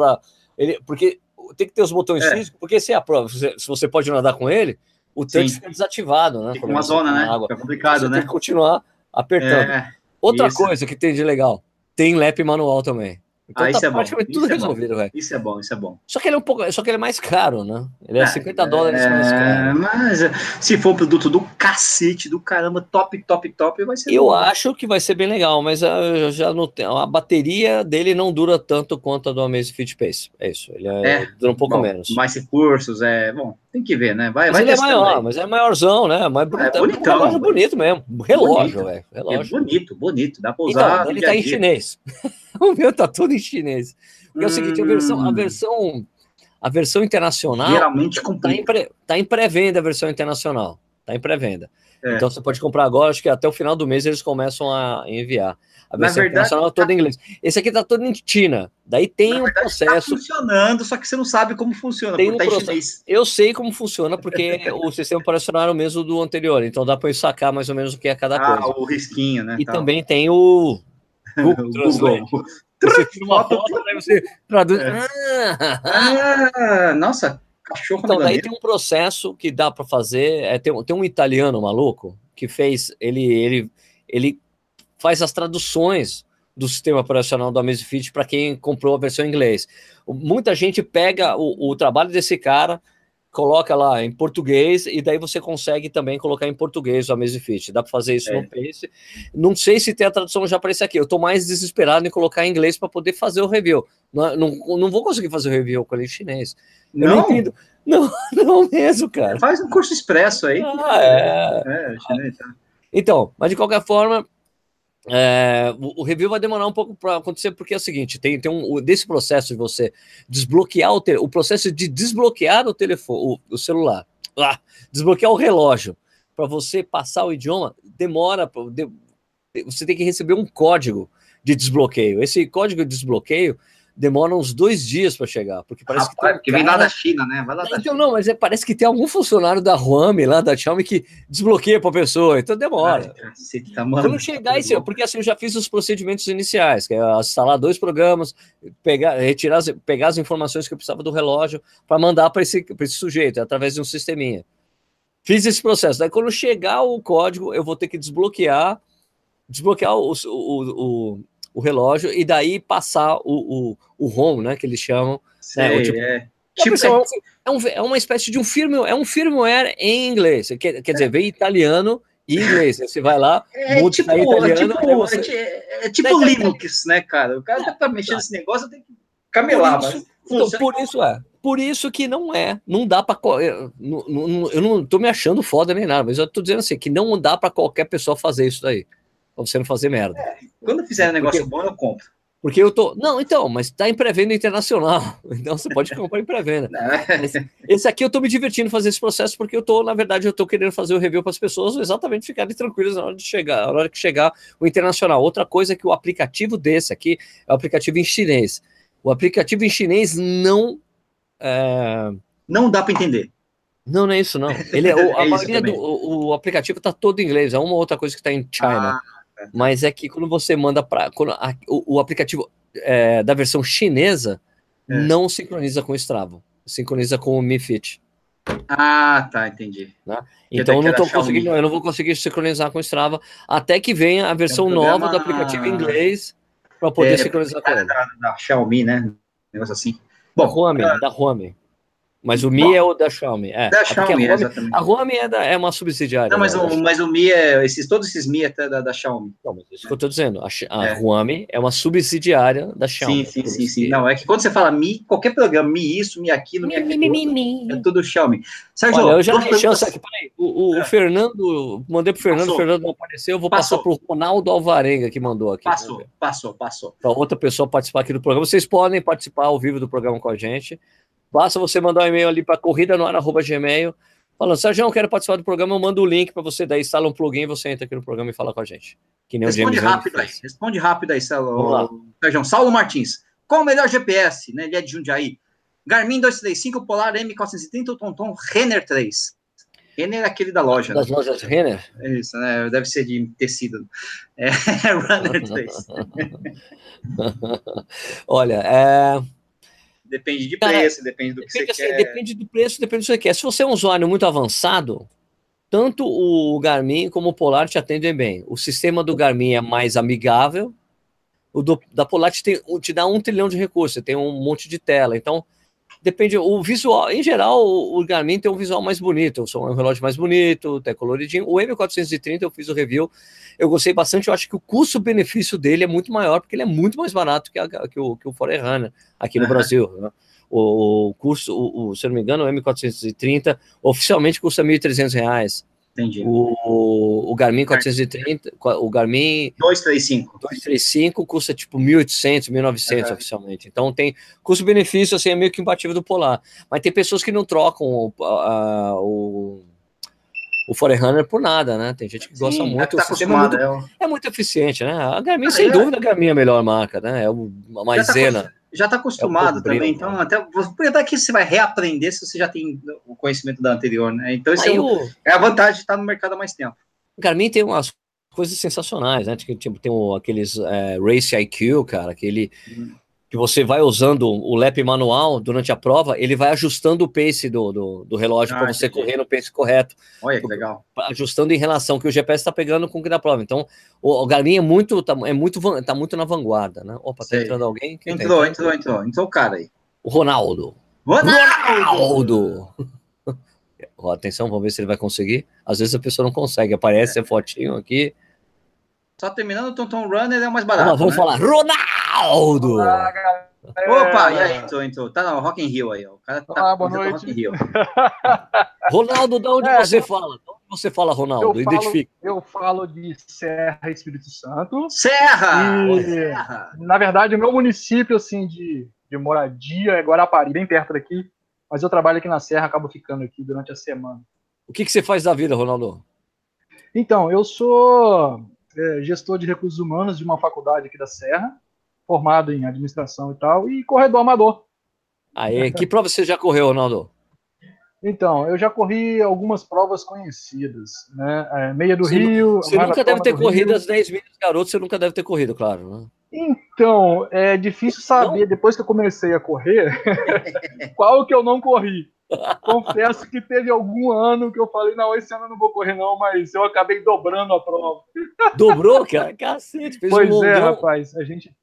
S1: ele, porque tem que ter os botões é. físicos, porque se a prova, se, você pode nadar com ele, o touch Sim. fica desativado, né?
S2: Fica uma zona, né? Água. Fica complicado, você né?
S1: Tem que continuar apertando. É, Outra isso. coisa que tem de legal, tem lap manual também.
S2: Então ah, tá isso é praticamente
S1: bom. tudo isso resolvido, velho.
S2: É isso é bom, isso é bom.
S1: Só que ele é um pouco, só que ele é mais caro, né? Ele é, é 50 dólares é, mais caro.
S2: Mas se for um produto do cacete, do caramba, top, top, top, vai ser
S1: Eu bom. acho que vai ser bem legal, mas ah, eu já não tenho, a bateria dele não dura tanto quanto a do Amazfit Pace. É isso, ele é, é dura um pouco bom, menos.
S2: Mais recursos, é, bom, tem que ver, né? Vai,
S1: mas
S2: vai
S1: ele é maior, aí. mas é maiorzão, né? Bonito, é, bonitão, é um relógio bonito mesmo. Relógio, velho. Relógio.
S2: É bonito, bonito, dá pra usar.
S1: Então, ele tá em chinês. o meu tá todo em chinês. Porque hum. é o seguinte, a versão, a hum. versão, a versão internacional
S2: geralmente
S1: está em, pré, tá em pré-venda a versão internacional. Está em pré-venda. É. Então você pode comprar agora, acho que até o final do mês eles começam a enviar. A versão verdade, internacional é toda tá... em inglês. Esse aqui está todo em China. Daí tem um processo. Tá
S2: funcionando, só que você não sabe como funciona.
S1: Tem um tá processo. Eu sei como funciona, porque o sistema operacional é o mesmo do anterior. Então dá para sacar mais ou menos o que é cada ah, coisa.
S2: o risquinho, né?
S1: E tal. também tem o Google Translate. Você tira uma foto, aí você traduz. É.
S2: Ah, ah, nossa, cachorro.
S1: Então, daí tem um processo que dá para fazer. É, tem, tem um italiano maluco que fez. Ele, ele, ele faz as traduções do sistema operacional do Amazfit para quem comprou a versão em inglês. Muita gente pega o, o trabalho desse cara coloca lá em português e daí você consegue também colocar em português o Amazfit. Dá para fazer isso é. no Pace. Não sei se tem a tradução já para isso aqui. Eu estou mais desesperado em colocar em inglês para poder fazer o review. Não, não, não vou conseguir fazer o review com ele em chinês. Eu não, não entendo. Não, não mesmo, cara.
S2: Faz um curso expresso aí.
S1: Ah, é. é chinês, tá. Então, mas de qualquer forma, é, o, review vai demorar um pouco para acontecer, porque é o seguinte: tem, tem um desse processo de você desbloquear o, te, o processo de desbloquear o telefone, o, o celular, ah, desbloquear o relógio para você passar o idioma, demora. De, você tem que receber um código de desbloqueio. Esse código de desbloqueio demora uns dois dias para chegar, porque parece
S2: Rapaz, que, um porque cara... vem lá da China, né? Vai lá
S1: então, China. não, mas é, parece que tem algum funcionário da Huami lá da Xiaomi que desbloqueia para a pessoa, então demora. Ai, tá, Quando chegar esse, porque assim eu já fiz os procedimentos iniciais, que é instalar dois programas, pegar, retirar, as, pegar as informações que eu precisava do relógio para mandar para esse, esse sujeito através de um sisteminha. Fiz esse processo. Daí quando chegar o código, eu vou ter que desbloquear, desbloquear o, o, o o relógio e daí passar o, o, o home, né? Que eles chamam.
S2: Sei,
S1: né,
S2: tipo, é.
S1: Tipo, é, é, um, é uma espécie de um firmware, é um firmware em inglês. Quer, quer dizer, vem italiano e inglês. Você vai lá,
S2: é, muda tipo, italiano. É tipo, você... é, é tipo Linux, né, cara? O cara tá mexendo nesse negócio, tem que camelar, por isso,
S1: mas. Então, por isso é. Por isso que não é, não dá para eu, eu não tô me achando foda nem nada, mas eu tô dizendo assim que não dá para qualquer pessoa fazer isso daí pra você não fazer merda. É,
S2: quando fizer um negócio porque, bom, eu compro.
S1: Porque eu tô. Não, então, mas tá em pré-venda internacional. Então você pode comprar em pré-venda. esse aqui eu tô me divertindo fazer esse processo, porque eu tô, na verdade, eu tô querendo fazer o review para as pessoas exatamente ficarem tranquilas na hora de chegar, na hora que chegar o internacional. Outra coisa é que o aplicativo desse aqui é o aplicativo em chinês. O aplicativo em chinês não. É...
S2: Não dá para entender.
S1: Não, não é isso, não. Ele é, o, a é maioria do o, o, aplicativo está todo em inglês. É uma outra coisa que está em China. Ah, mas é que quando você manda para. O, o, aplicativo é, da versão chinesa é. não sincroniza com o Strava, sincroniza com o Mi Fit.
S2: Ah, tá, entendi.
S1: Né? Então eu não tô conseguindo, eu não vou conseguir sincronizar com o Strava até que venha a versão um nova do aplicativo em inglês para poder é, sincronizar com ele.
S2: Da, da, Xiaomi, né? negócio assim.
S1: Bom, da uh, da Huami. Mas o Mi é o da Xiaomi. É.
S2: Da
S1: É porque
S2: Xiaomi,
S1: a a Huami é, da- é uma subsidiária.
S2: Não, mas
S1: da-
S2: o, mas o Mi é. Esses, todos esses Mi é até da, da Xiaomi.
S1: Não, mas isso que eu tô dizendo. A, a
S2: É.
S1: Huami é uma subsidiária da Xiaomi.
S2: Sim, sim, sim, sim. Não, é que quando você fala Mi, qualquer programa, Mi isso, Mi aquilo, Mi aquilo, é tudo Xiaomi. Sérgio,
S1: Olha, eu já dei chance aqui. Peraí, o, o- o
S2: É.
S1: Fernando, mandei pro Fernando,
S2: Passou.
S1: o Fernando não apareceu. Eu vou passar
S2: Passou.
S1: pro Ronaldo Alvarenga que mandou aqui.
S2: Passou, passou, passou.
S1: Para outra pessoa participar aqui do programa. Vocês podem participar ao vivo do programa com a gente. Basta você mandar um e-mail ali para corrida no gmail, falando, Sérgio, eu quero participar do programa, eu mando o link para você, daí instala um plugin, você entra aqui no programa e fala com a gente. Que nem
S2: Responde
S1: o James
S2: rápido aí, responde rápido aí,
S1: lá.
S2: Sérgio. Saulo Martins. Qual o melhor GPS? Né? Ele é de Jundiaí. Garmin 235, Polar M430 ou Tonton Renner 3? Renner é aquele da loja, né?
S1: Das lojas Renner?
S2: É isso, né? Deve ser de tecido. É Runner 3.
S1: Olha, é,
S2: Depende de
S1: Cara,
S2: preço, depende do que
S1: depende,
S2: você
S1: assim,
S2: quer.
S1: depende do preço, depende do que você quer. Se você é um usuário muito avançado, tanto o Garmin como o Polar te atendem bem. O sistema do Garmin é mais amigável, o do- da Polar te, tem- te dá um trilhão de recursos, você tem um monte de tela. Então, depende. O visual, em geral, o, Garmin tem um visual mais bonito, é um relógio mais bonito, até coloridinho. O M430 eu fiz o review, eu gostei bastante. Eu acho que o custo-benefício dele é muito maior, porque ele é muito mais barato que, a- que o, que o Forerunner aqui no. Brasil. né? O, o curso, o, o- se eu não me engano, o M430 oficialmente custa 1.300 reais.
S2: Entendi.
S1: O, o Garmin 430, o Garmin
S2: 235.
S1: 235 custa tipo 1.800, 1.900
S2: Aham.
S1: oficialmente. Então tem custo-benefício, assim, é meio que imbatível do Polar. Mas tem pessoas que não trocam o, a- o, o Forerunner por nada, né? Tem gente que gosta
S2: Sim,
S1: muito.
S2: Tá
S1: o sistema é muito,
S2: é o-
S1: é muito eficiente, né? A Garmin,
S2: Ah,
S1: sem
S2: é.
S1: dúvida, a Garmin é a melhor marca, né? É o, a
S2: tá
S1: maisena.
S2: Já está acostumado
S1: É
S2: também,
S1: brilho,
S2: então até porque daqui você vai reaprender se você já tem o conhecimento da anterior, né? Então isso é, é a vantagem de estar no mercado há mais tempo.
S1: O Garmin tem umas coisas sensacionais, né? Tipo, tem aqueles é, Race IQ, cara, aquele
S2: Uhum.
S1: Que você vai usando o lap manual durante a prova, ele vai ajustando o pace do, do, do relógio
S2: Ah,
S1: para você correr no pace correto,
S2: Olha que legal.
S1: ajustando em relação que o GPS está pegando com o que da prova. Então, o, o Garmin é muito, tá, é muito, tá muito na vanguarda, né? Opa, tá
S2: Sei.
S1: entrando alguém? Quem tá
S2: Entrou,
S1: entrando?
S2: entrou, entrou. Entrou o cara aí.
S1: O Ronaldo.
S2: Ronaldo!
S1: Ronaldo! Atenção, vamos ver se ele vai conseguir. Às vezes a pessoa não consegue, aparece a fotinho aqui.
S2: Só terminando, o Tonton Runner é o mais
S1: Vamos,
S2: barato.
S1: lá, vamos
S2: né?
S1: falar, Ronaldo!
S2: Opa, e aí, entrou. Tá no Rock in Rio aí, ó. O cara tá
S4: Ah, boa noite.
S2: Rock in Rio.
S1: Ronaldo, de onde
S4: É,
S1: você
S4: não-
S1: fala? De onde você fala, Ronaldo?
S4: Eu falo-
S1: Identifica.
S4: Eu falo de Serra Espírito Santo.
S2: Serra!
S4: E-
S2: Serra!
S4: Na verdade, o meu município assim de, de moradia é Guarapari, bem perto daqui. Mas eu trabalho aqui na Serra, acabo ficando aqui durante a semana.
S1: O que, que você faz da vida, Ronaldo?
S4: Então, eu sou é, gestor de recursos humanos de uma faculdade aqui da Serra, formado em administração e tal, e corredor amador.
S1: Aê, que prova você já correu, Ronaldo?
S4: Então, eu já corri algumas provas conhecidas, né? É, Meia do
S1: Você
S4: Rio.
S1: Você nunca deve ter
S4: do
S1: corrido
S4: Rio.
S1: as 10 milhas garoto, você nunca deve ter corrido, claro. Né?
S4: Então, é difícil saber, depois que eu comecei a correr, qual que eu não corri. Confesso que teve algum ano que eu falei, não, esse ano eu não vou correr não, mas eu acabei dobrando a prova.
S1: Dobrou, cara? Cacete, fez
S4: pois
S1: um
S4: é, rapaz, a gente...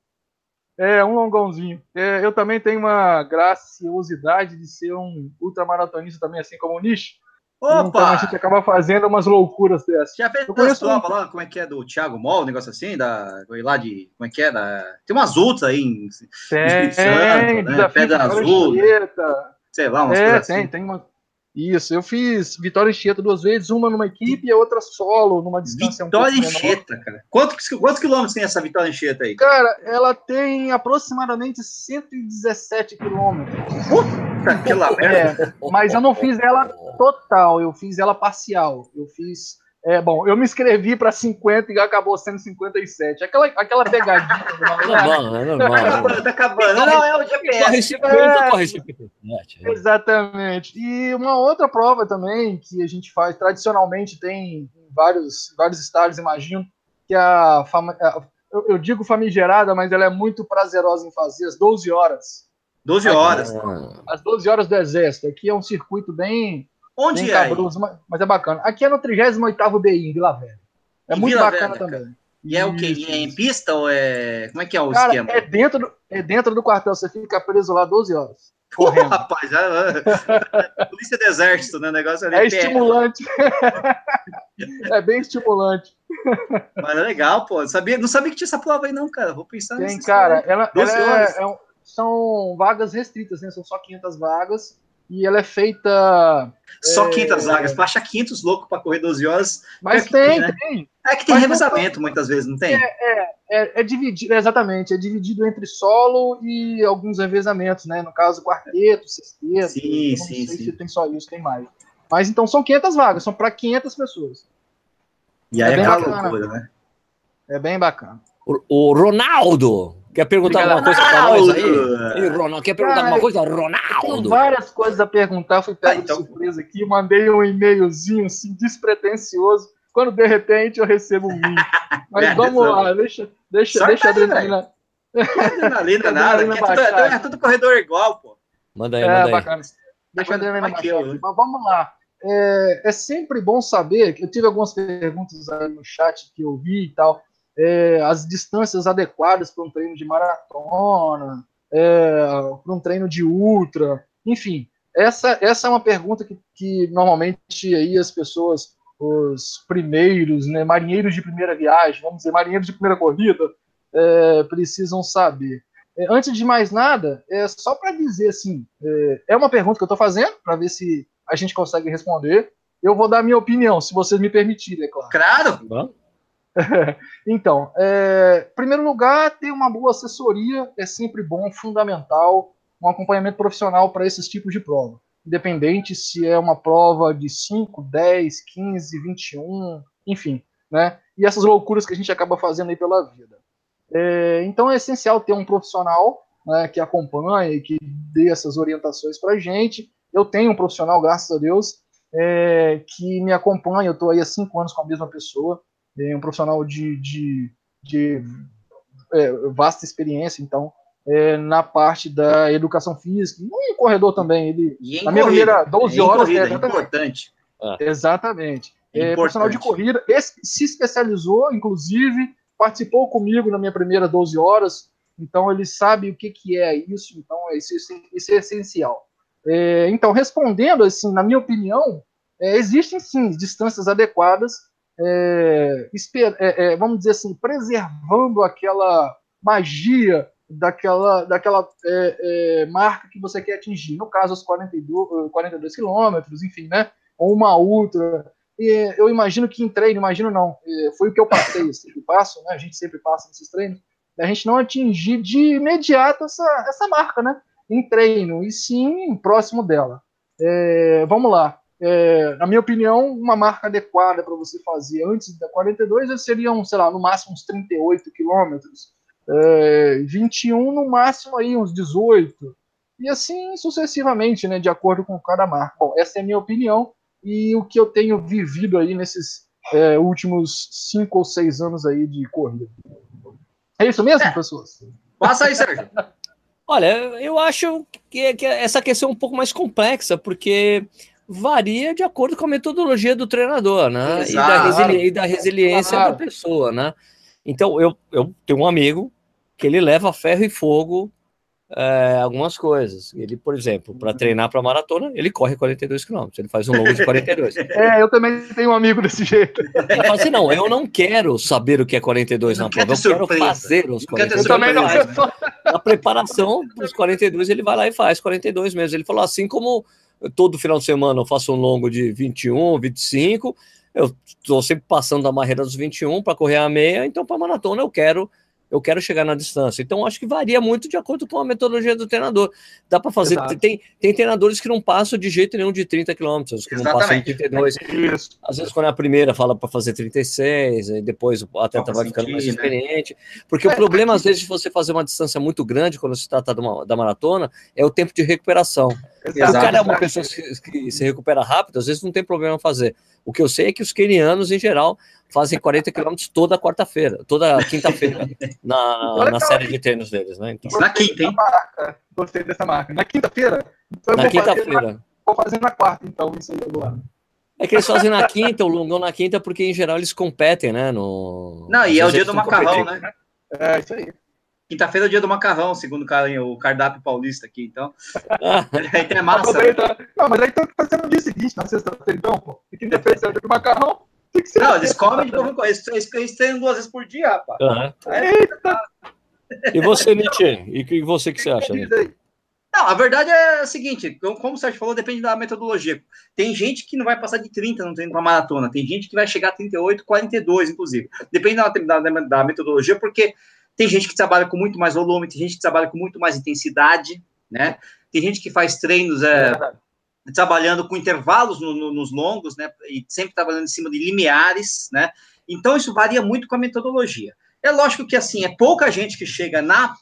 S4: É, um longãozinho. É, eu também tenho uma graciosidade de ser um ultramaratonista também, assim como o Nish. Então a gente
S2: Opa!
S4: acaba fazendo umas loucuras dessas.
S2: Já fez
S4: um-
S2: provas lá, como é que é, do Thiago Mol, um negócio assim, da, lá de, como é que é, da, tem umas ultras aí, em, Espírito Santo, né? Pedra Azul, né? Sei lá, umas
S4: É, tem,
S2: assim.
S4: tem uma. Isso, eu fiz Vitória Anchieta duas vezes, uma numa equipe e a outra solo, numa distância
S2: Vitória
S4: um pouco.
S2: Enxeta, cara. Quantos, quantos quilômetros tem essa Vitória Enxeta aí?
S4: Cara, ela tem aproximadamente 117 quilômetros.
S2: Aquela merda.
S4: É, mas eu não fiz ela total, eu fiz ela parcial. Eu fiz. É, bom, eu me inscrevi para 50 e acabou sendo 57. Aquela, aquela pegadinha.
S1: É
S4: né?
S1: normal, é
S2: Tá acabando, tá acabando. Não, é o
S1: Corre
S2: GPS.
S1: 50, corre 57.
S4: Exatamente. E uma outra prova também que a gente faz, tradicionalmente tem em vários, vários estados, imagino, que a, fama- a- eu, eu digo famigerada, mas ela é muito prazerosa em fazer, as 12 horas.
S2: 12 horas.
S1: Ah,
S4: As 12 horas do Exército. Aqui é um circuito bem,
S2: Onde
S4: bem
S2: é?
S4: cabroso, mas, mas é bacana. Aqui é no 38º BI, em Vila Velha. É
S2: Em
S4: muito
S2: Vila
S4: bacana
S2: Velha,
S4: também.
S2: E é o quê?
S4: Isso,
S2: É em pista ou é. Como é que é o
S4: Cara,
S2: esquema?
S4: é dentro, do, é dentro do quartel, você fica preso lá 12 horas.
S2: Correndo. Pô, rapaz, já, polícia do exército, né? O negócio ali.
S4: É estimulante. é bem estimulante.
S2: Mas é legal, pô. Sabia, não sabia que tinha essa prova aí, não, cara. Vou pensar
S4: Tem, cara. Ela, ela é, é, são vagas restritas, né? São só 500 vagas e ela é feita.
S2: Só é... 500 vagas. Tu acha 500 louco para correr 12 horas?
S4: Mas é tem, tem, né? tem.
S2: É que tem Mas revezamento não... muitas vezes, não tem?
S4: É, é, é, é, dividido, exatamente, é dividido entre solo e alguns revezamentos, né? No caso, quarteto, sexteto.
S2: Sim,
S4: não
S2: sim,
S4: sei
S2: sim.
S4: se tem só isso, tem mais. Mas então são 500 vagas, são para 500 pessoas.
S2: E aí é, é bacana. loucura, né?
S4: É bem bacana.
S1: O, o Ronaldo Quer perguntar alguma coisa para nós aí? Ronaldo, quer perguntar alguma coisa? Ronaldo!
S4: várias coisas a perguntar, fui pego ah, então... de surpresa aqui, mandei um e-mailzinho assim, despretensioso, quando de repente eu recebo um link. Mas é, vamos lá, deixa, deixa, deixa a adrenalina.
S2: Adrenalina nada, é tudo, é tudo corredor igual, pô.
S1: Manda aí, manda
S4: é, bacana. Deixa a adrenalina baixar. Mas vamos lá. É, é sempre bom saber, eu tive algumas perguntas aí no chat que eu vi e tal, é, as distâncias adequadas para um treino de maratona, é, para um treino de ultra, enfim. Essa, essa é uma pergunta que, que normalmente aí as pessoas, os primeiros, né, marinheiros de primeira viagem, vamos dizer, marinheiros de primeira corrida, é, precisam saber. É, antes de mais nada, é só para dizer assim, é, é, uma pergunta que eu estou fazendo para ver se a gente consegue responder. Eu vou dar a minha opinião, se vocês me permitirem, é claro.
S2: Claro.
S4: então, é, em primeiro lugar, ter uma boa assessoria é sempre bom, fundamental, um acompanhamento profissional para esses tipos de prova. Independente se é uma prova de 5, 10, 15, 21, enfim, né? E essas loucuras que a gente acaba fazendo aí pela vida. É, então é essencial ter um profissional né, que acompanhe, que dê essas orientações para a gente. Eu tenho um profissional, graças a Deus, é, que me acompanha. Eu estou aí há cinco anos com a mesma pessoa é um profissional de, de, de é, vasta experiência, então, é, na parte da educação física, e em corredor também. Ele,
S2: e na minha primeira 12 horas. Corrida, é, importante.
S4: Ah. Exatamente. É, profissional de corrida, se especializou, inclusive, participou comigo na minha primeira 12 horas, então ele sabe o que, que é isso, então isso, isso é essencial. É, então, respondendo, assim, na minha opinião, é, existem sim distâncias adequadas é, é, é, vamos dizer assim, preservando aquela magia daquela, daquela é, é, marca que você quer atingir. No caso, os 42, 42 quilômetros, enfim, né? Ou uma ultra. E eu imagino que em treino, imagino não, foi o que eu passei, eu sempre passo, né? A gente sempre passa nesses treinos, a gente não atingir de imediato essa, essa marca, né? Em treino, e sim próximo dela. É, vamos lá é, na minha opinião, uma marca adequada para você fazer antes da 42 seriam, sei lá, no máximo uns 38 quilômetros, é, 21 no máximo aí uns 18, e assim sucessivamente, né, de acordo com cada marca. Bom, essa é a minha opinião e o que eu tenho vivido aí nesses é, últimos cinco ou seis anos aí de corrida. É isso mesmo, é. pessoas?
S2: Passa aí, Sérgio.
S1: Olha, eu acho que, que essa questão é um pouco mais complexa, porque varia de acordo com a metodologia do treinador, né? E da, resili e da, resiliência claro. da pessoa, né? Então, eu, eu tenho um amigo que ele leva ferro e fogo é, algumas coisas. Ele, por exemplo, para treinar para maratona, ele corre 42 km, ele faz um longo de 42.
S4: É, eu também tenho um amigo desse jeito.
S1: Ele fala assim: não, eu não quero saber o que é 42 na prova, eu quero fazer os 42. Eu também não. Na preparação dos 42, ele vai lá e faz 42 mesmo. Ele falou assim como todo final de semana eu faço um longo de 21, 25. Eu estou sempre passando da barreira dos 21 para correr a meia, então para maratona eu quero eu quero chegar na distância. Então, acho que varia muito de acordo com a metodologia do treinador. Dá para fazer. Tem, tem treinadores que não passam de jeito nenhum de 30 quilômetros, que Exatamente. não passam de 32. Isso. Às vezes, quando é a primeira, fala para fazer 36, e depois o atleta vai ficando mais né? experiente. Porque é, o problema, às vezes, de você fazer uma distância muito grande, quando se trata uma, da maratona, é o tempo de recuperação. Se o cara é uma pessoa que, que se recupera rápido, às vezes não tem problema fazer. O que eu sei é que os quenianos, em geral, fazem 40 quilômetros toda quarta-feira, toda quinta-feira, na, na série de treinos deles, né?
S4: Então, na quinta, hein? Gostei dessa marca. Na quinta-feira?
S1: Então na quinta-feira.
S4: Vou fazer na quarta, então, isso aí agora.
S1: É que eles fazem na quinta, o longão na quinta, porque em geral eles competem, né? No...
S2: Não, e é o dia do macarrão, né?
S4: É, isso aí.
S2: Quinta-feira é o dia do macarrão, segundo o cardápio paulista aqui, então. aí tem massa.
S4: Mas aí, tá, não, mas aí tá fazendo no dia seguinte, na sexta-feira, então, pô. E quinta-feira é o dia do macarrão.
S2: Não, eles comem de novo. Eles, eles treinam duas vezes por dia, rapaz. Uhum.
S1: E você, Nietzsche? E você que você acha, Nietzsche?
S2: Não, a verdade é a seguinte, como o Sérgio falou, depende da metodologia. Tem gente que não vai passar de 30 no treino para maratona, tem gente que vai chegar a 38, 42, inclusive. Depende da, da, da, metodologia, porque tem gente que trabalha com muito mais volume, tem gente que trabalha com muito mais intensidade, né? Tem gente que faz treinos é, trabalhando com intervalos no, no, nos longos, né? E sempre trabalhando em cima de limiares, né? Então, isso varia muito com a metodologia. É lógico que, assim, é pouca gente que chega na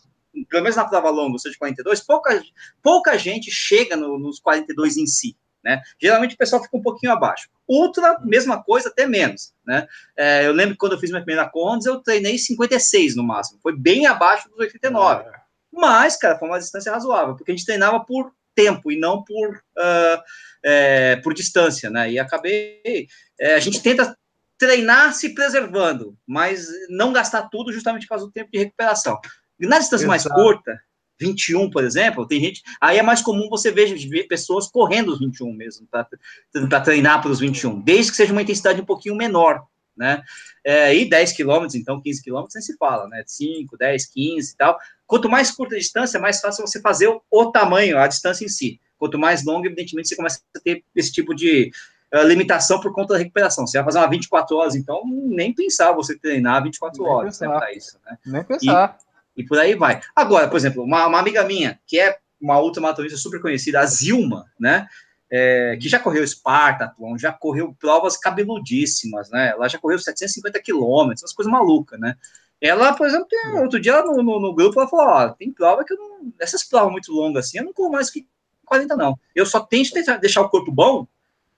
S2: pelo menos na prova longa, ou seja, 42, pouca, pouca gente chega no, nos 42 em si, né? Geralmente o pessoal fica um pouquinho abaixo. Ultra, mesma coisa, até menos, né? É, eu lembro que quando eu fiz minha primeira Condes, eu treinei 56 no máximo, foi bem abaixo dos 89. É. Mas, cara, foi uma distância razoável, porque a gente treinava por tempo e não por, uh, é, por distância, né? E acabei. É, a gente tenta treinar se preservando, mas não gastar tudo justamente por causa do tempo de recuperação. Na distância Exato. mais curta, 21, por exemplo, tem gente. Aí é mais comum você ver, ver pessoas correndo os 21 mesmo, para treinar para os 21, desde que seja uma intensidade um pouquinho menor, né? É, e 10 quilômetros, então 15 quilômetros, nem se fala, né? 5, 10, 15 e tal. Quanto mais curta a distância, mais fácil você fazer o, o tamanho, a distância em si. Quanto mais longa, evidentemente, você começa a ter esse tipo de uh, limitação por conta da recuperação. Você vai fazer uma 24 horas, então nem pensar você treinar 24 nem horas né, para isso, né?
S4: Nem pensar.
S2: E, e por aí vai. Agora, por exemplo, uma, uma amiga minha, que é uma ultramaratonista super conhecida, a Zilma, né? É, que já correu Spartathlon, já correu provas cabeludíssimas, né? Ela já correu 750 quilômetros, umas coisas malucas, né? Ela, por exemplo, tem, outro dia no, no, no, grupo, ela falou: Ó, tem prova que eu não. Essas provas muito longas assim, eu não corro mais que 40, não. Eu só tento deixar o corpo bom,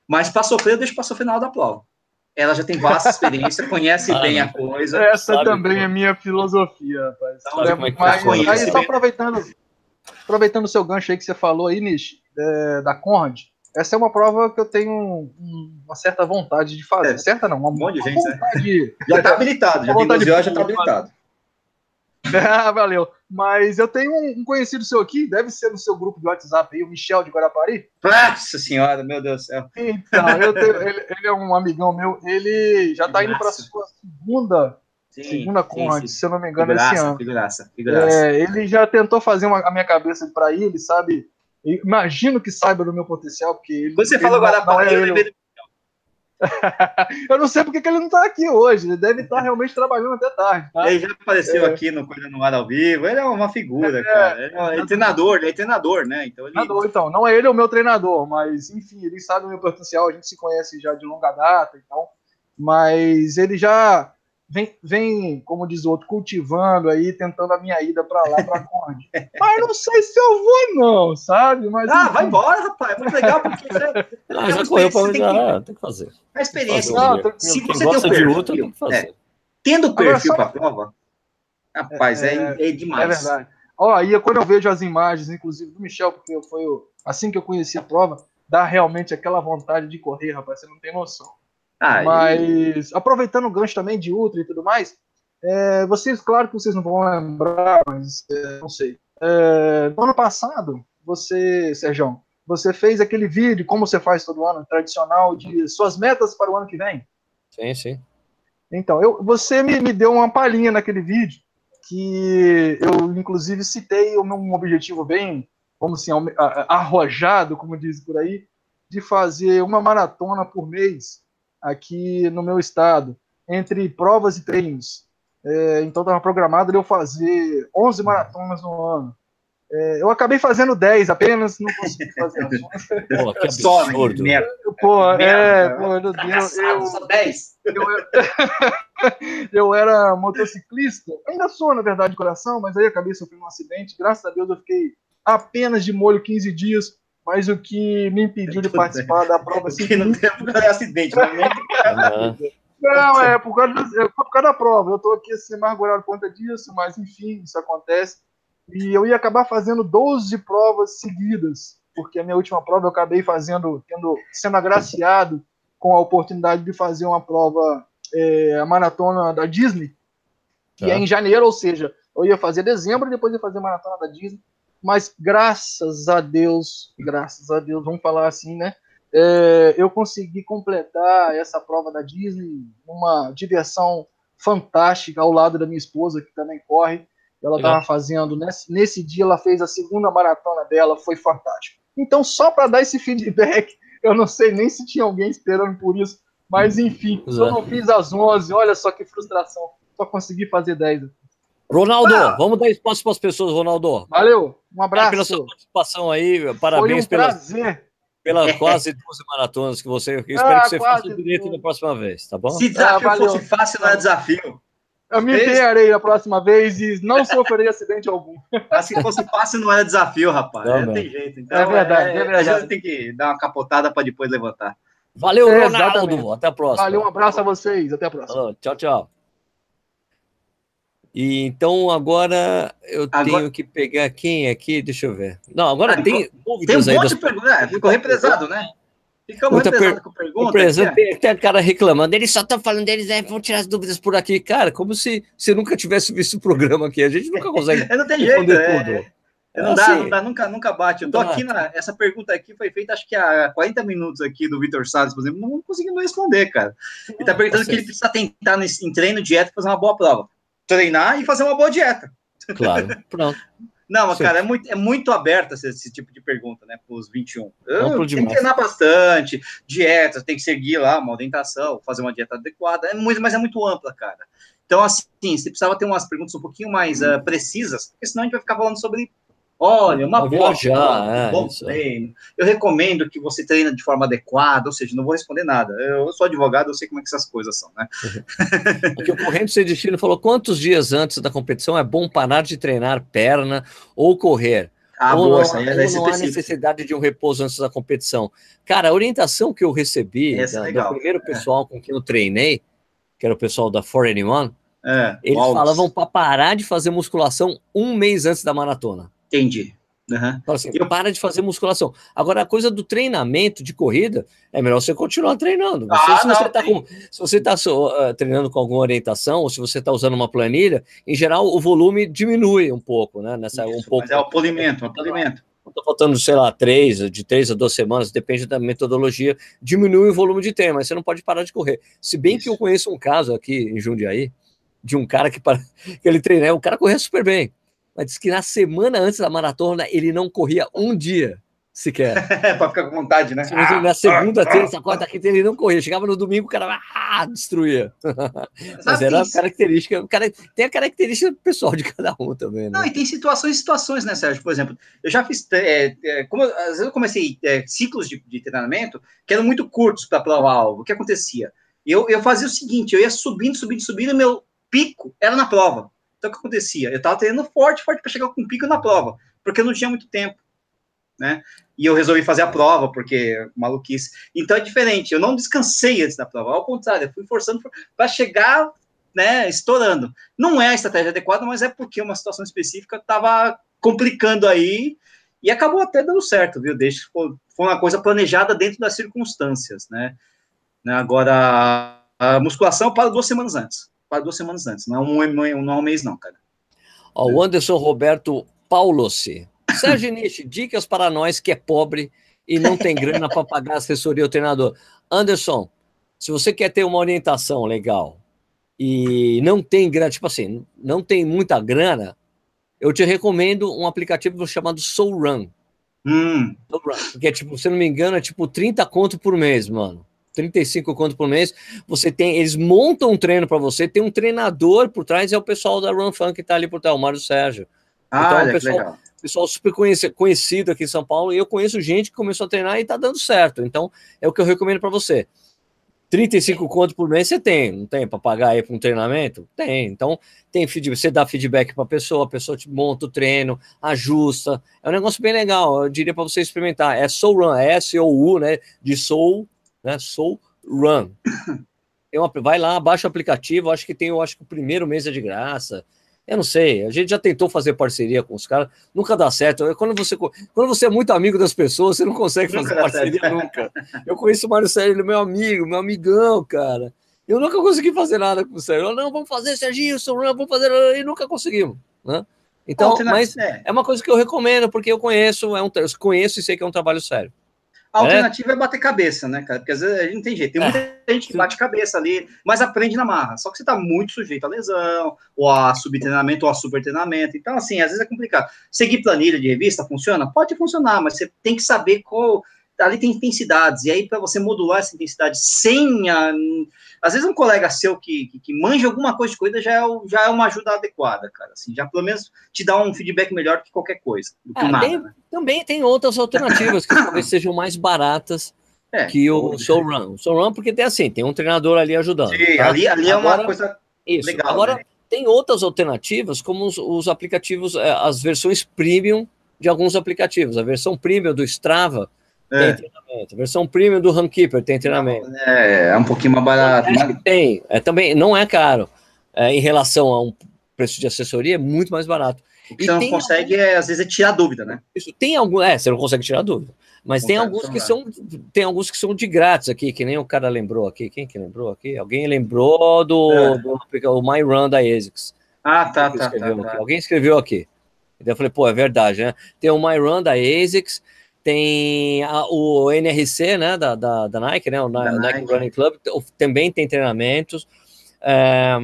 S2: mas para sofrer, eu deixo para sofrer na hora da prova ela já tem vasta experiência, conhece ah, bem a coisa.
S4: Essa também como... é minha filosofia, rapaz. Então, é, é mas, aí, só aproveitando, aproveitando o seu gancho aí que você falou aí, Nish, é, da Conrad, essa é uma prova que eu tenho uma certa vontade de fazer. É, certa não, uma, um monte de gente. Né? Vontade?
S2: Já está habilitado, já tem 12 horas, já está habilitado.
S4: Ah, valeu. Mas eu tenho um conhecido seu aqui, deve ser no seu grupo de WhatsApp aí, o Michel de Guarapari.
S2: Nossa senhora, meu Deus do céu.
S4: Então, tenho, ele, ele, é um amigão meu, ele já está indo para a sua segunda, sim, segunda Conrad, se eu não me engano, figuraça, esse ano.
S2: Figuraça, figuraça.
S4: É, ele já tentou fazer uma, a minha cabeça para ir, ele sabe. Imagino que saiba do meu potencial, porque ele.
S2: Você ele falou Guarapari, eu lembrei
S4: eu não sei porque que ele não está aqui hoje. Ele deve estar realmente trabalhando até tarde. Tá?
S2: Ele já apareceu é. aqui no Coisa no Ar ao vivo. Ele é uma figura, é, cara. Ele é, é, treinador, ele é treinador, né? Então, ele...
S4: treinador, então. Não é ele o meu treinador, mas enfim, ele sabe o meu potencial. A gente se conhece já de longa data e tal. Mas ele já vem, vem, como diz o outro, cultivando aí, tentando a minha ida para lá, para Conde. Mas não sei se eu vou, não, sabe? Mas,
S2: ah, enfim. vai embora, rapaz. É muito legal, porque você.
S1: Não, já correu para tem, que... tem que fazer.
S2: A experiência. Não, tem, se você tem o perfil, de luta, tem que fazer. É, tendo perfil para a prova, rapaz, é, é, é, demais.
S4: É verdade. Ó, aí quando eu vejo as imagens, inclusive do Michel, porque foi assim que eu conheci a prova, dá realmente aquela vontade de correr, rapaz, você não tem noção. Ah, mas, e... aproveitando o gancho também de Ultra e tudo mais, é, vocês, claro que vocês não vão lembrar, mas é, não sei. É, no ano passado, você, Sérgio, você fez aquele vídeo, como você faz todo ano, tradicional, de suas metas para o ano que vem.
S1: Sim, sim.
S4: Então, eu, você me, me deu uma palhinha naquele vídeo, que eu, inclusive, citei o meu um objetivo bem, vamos assim, arrojado, como diz por aí, de fazer uma maratona por mês aqui no meu estado, entre provas e treinos. É, então estava programado de eu fazer 11 maratonas no ano. É, eu acabei fazendo 10 apenas, não consegui fazer.
S1: Pô, que absurdo.
S4: Né? Pô, é, pô, meu Deus. Eu,
S2: só 10.
S4: Eu, eu era motociclista, ainda sou, na verdade, de coração, mas aí acabei sofrendo um acidente. Graças a Deus eu fiquei apenas de molho 15 dias mas o que me impediu de participar da prova
S2: assim, não tem por causa acidente, né?
S4: Não, é por causa, é por causa da prova. Eu estou aqui assim, amargurado por conta disso, mas enfim, isso acontece. E eu ia acabar fazendo 12 provas seguidas, porque a minha última prova eu acabei fazendo, tendo, sendo agraciado com a oportunidade de fazer uma prova, é, a maratona da Disney, que é tá. em janeiro, ou seja, Eu ia fazer dezembro e depois ia fazer maratona da Disney. Mas graças a Deus, graças a Deus, vamos falar assim, né? É, eu consegui completar essa prova da Disney, uma diversão fantástica ao lado da minha esposa, que também corre. Ela estava fazendo, nesse, nesse dia, ela fez a segunda maratona dela, foi fantástico. Então, só para dar esse feedback, eu não sei nem se tinha alguém esperando por isso, mas enfim, Exato. eu não fiz as 11, olha só que frustração. Só consegui fazer 10.
S1: Ronaldo, ah. vamos dar espaço para as pessoas, Ronaldo.
S4: Valeu, um abraço.
S1: É, pela sua participação aí, parabéns
S4: Foi um prazer.
S1: Pela, pela quase 12 maratonas que você. Eu espero ah, que você faça direito da próxima vez, tá bom?
S2: Se desafio ah, fosse fácil, não é desafio.
S4: Eu me empenharei a próxima vez e não sofrerei acidente algum.
S2: Mas se fosse fácil, não era desafio, rapaz. Não, não. tem jeito. Então,
S4: é verdade, é, é verdade.
S2: A gente tem que dar uma capotada para depois levantar.
S1: Valeu, é, Ronaldo. Exatamente. Até a próxima.
S4: Valeu, um abraço a vocês. Até a próxima. Oh,
S1: tchau, tchau. E então agora eu agora... tenho que pegar quem aqui, deixa eu ver. Não, agora ah, tem
S2: tem um monte. Das... De perguntas, é, ficou represado, né?
S1: Ficamos per... com pergunta. Tem, tem cara reclamando, eles só estão falando deles, é, vão tirar as dúvidas por aqui. Cara, como se você nunca tivesse visto o programa aqui. A gente nunca consegue.
S2: não tem jeito, é, tudo. Não, dá, assim, não dá, nunca, nunca bate. Eu tô aqui na. Essa pergunta aqui foi feita, acho que há 40 minutos aqui do Vitor Salles, por exemplo, não conseguimos responder, cara. Ele tá perguntando tá que ele precisa tentar em treino, dieta, fazer uma boa prova. Treinar e fazer uma boa dieta.
S1: Claro, pronto.
S2: Não, mas, cara, é muito, é muito aberto esse, esse tipo de pergunta, né, para os 21. Eu, tem que treinar bastante, dieta, tem que seguir lá uma orientação, fazer uma dieta adequada, é muito, mas é muito ampla, cara. Então, assim, você precisava ter umas perguntas um pouquinho mais uh, precisas, porque senão a gente vai ficar falando sobre Olha, uma boa,
S1: é,
S2: bom treino. Eu recomendo que você treine de forma adequada, ou seja, não vou responder nada. Eu sou advogado, eu sei como é que essas coisas são, né?
S1: Aqui o Corrente Sem Destino falou: quantos dias antes da competição é bom parar de treinar perna ou correr?
S2: Ah,
S1: ou
S2: boa,
S1: não, ou não há necessidade de um repouso antes da competição. Cara, a orientação que eu recebi é da, do primeiro é. pessoal é. com quem eu treinei, que era o pessoal da 481, é, eles falavam para parar de fazer musculação um mês antes da maratona.
S2: Entendi. Uhum.
S1: assim, eu... para de fazer musculação. Agora, a coisa do treinamento de corrida, é melhor você continuar treinando. Você, ah, se, não, você tá com, se, você está uh, treinando com alguma orientação, ou se você está usando uma planilha, em geral, o volume diminui um pouco, né? Nessa, Isso, um pouco,
S2: mas é o polimento, é o polimento.
S1: Estou faltando, sei lá, três, de três a duas semanas, depende da metodologia, diminui o volume de treino, mas você não pode parar de correr. Se bem Isso. que eu conheço um caso aqui em Jundiaí, de um cara que, para, que ele treinou, o cara corria super bem mas disse que na semana antes da maratona ele não corria um dia sequer.
S2: para ficar com vontade, né?
S1: na segunda, terça, quarta, quinta ele não corria. Chegava no domingo, o cara ah, destruía. Mas era a característica, cara, tem a característica pessoal de cada um também. Né?
S2: Não, e tem situações e situações, né, Sérgio? Por exemplo, eu já fiz, é, é, como, às vezes eu comecei é, ciclos de, de, treinamento que eram muito curtos para provar algo. O que acontecia? Eu, eu fazia o seguinte, eu ia subindo, subindo, subindo, e meu pico era na prova. Então, o que acontecia? Eu estava treinando forte, forte para chegar com pico na prova, porque eu não tinha muito tempo, né? E eu resolvi fazer a prova, porque maluquice. Então, é diferente. Eu não descansei antes da prova, ao contrário, eu fui forçando para chegar, né, estourando. Não é a estratégia adequada, mas é porque uma situação específica estava complicando aí e acabou até dando certo, viu? Deixa, foi uma coisa planejada dentro das circunstâncias, né? né agora, a musculação para duas semanas antes para duas semanas antes. Não é um, não é um mês, não, cara.
S1: Ó, o Anderson Roberto Paulosi. Sérgio Nishi, dicas para nós que é pobre e não tem grana para pagar assessoria ao treinador. Anderson, se você quer ter uma orientação legal e não tem grana, tipo assim, não tem muita grana, eu te recomendo um aplicativo chamado Soul Run.
S2: Hum.
S1: Soul Run porque, tipo, se não me engano, é tipo 30 conto por mês, mano. 35 conto por mês. Você tem, eles montam um treino para você, tem um treinador por trás, é o pessoal da Run Fun que está ali por trás, o Mário Sérgio.
S2: Ah, então, é um pessoal,
S1: pessoal super conhecido aqui em São Paulo, e eu conheço gente que começou a treinar e está dando certo. Então, é o que eu recomendo para você. 35 conto por mês você tem, não tem para pagar aí para um treinamento? Tem. Então, tem feedback, você dá feedback para a pessoa, a pessoa te monta o treino, ajusta. É um negócio bem legal, eu diria para você experimentar. É Soul Run, é S-O-U, né? De Soul né? Soul Run. Uma, vai lá, baixa o aplicativo, acho que tem, eu acho que o primeiro mês é de graça. Eu não sei, a gente já tentou fazer parceria com os caras, nunca dá certo. Quando você, quando você é muito amigo das pessoas, você não consegue fazer nunca parceria nunca. Eu conheço o Mário Sérgio, ele é meu amigo, meu amigão, cara. Eu nunca consegui fazer nada com o Sérgio. não, vamos fazer, Serginho, Run, vamos fazer, e nunca conseguimos. né? Então, mas
S2: é.
S1: é uma coisa que eu recomendo, porque eu conheço, é um, eu conheço e sei que é um trabalho sério.
S2: A alternativa é bater cabeça, né, cara? Porque às vezes a gente não tem jeito. Tem muita gente que bate cabeça ali, mas aprende na marra. Só que você tá muito sujeito a lesão, ou a subtreinamento, ou a supertreinamento. Então, assim, às vezes é complicado. Seguir planilha de revista funciona? Pode funcionar, mas você tem que saber qual. Ali tem intensidades, e aí para você modular essa intensidade sem a. Às vezes um colega seu que, que, que manja alguma coisa de corrida já é, já é uma ajuda adequada, cara. Assim, já pelo menos te dá um feedback melhor que qualquer coisa. Do que
S1: É,
S2: nada,
S1: tem-
S2: né?
S1: Também tem outras alternativas que talvez sejam mais baratas
S2: É,
S1: que o showrun. O showrun, porque tem assim, tem um treinador ali ajudando.
S2: Sim,
S1: tá?
S2: ali, ali é uma
S1: Agora-
S2: coisa
S1: Isso.
S2: legal.
S1: Agora,
S2: né?
S1: tem outras alternativas, como os, os aplicativos, eh, as versões premium de alguns aplicativos. A versão premium do Strava
S2: É.
S1: tem treinamento. A versão premium do Runkeeper tem treinamento.
S2: É, é um pouquinho mais barato. Mas,
S1: que tem. É, também não é caro. É, em relação a um preço de assessoria, é muito mais barato.
S2: o que você não consegue, é, às vezes, é tirar dúvida, né?
S1: Isso tem algum, é, você não consegue tirar dúvida. Mas tem alguns que
S2: então
S1: são tem alguns que são de grátis aqui, que nem o cara lembrou aqui. Quem que lembrou aqui? Alguém lembrou do,
S2: É.
S1: do o My Run da ASICS.
S2: Ah, tá,
S1: Alguém
S2: tá,
S1: escreveu
S2: tá,
S1: aqui.
S2: tá.
S1: Alguém escreveu aqui. Então eu falei, pô, é verdade, né? Tem o My Run da ASICS, tem a- o NRC, né, da, da, da Nike, né, o
S2: Da
S1: Ni- Nike,
S2: Nike.
S1: Running Club, também tem treinamentos. É,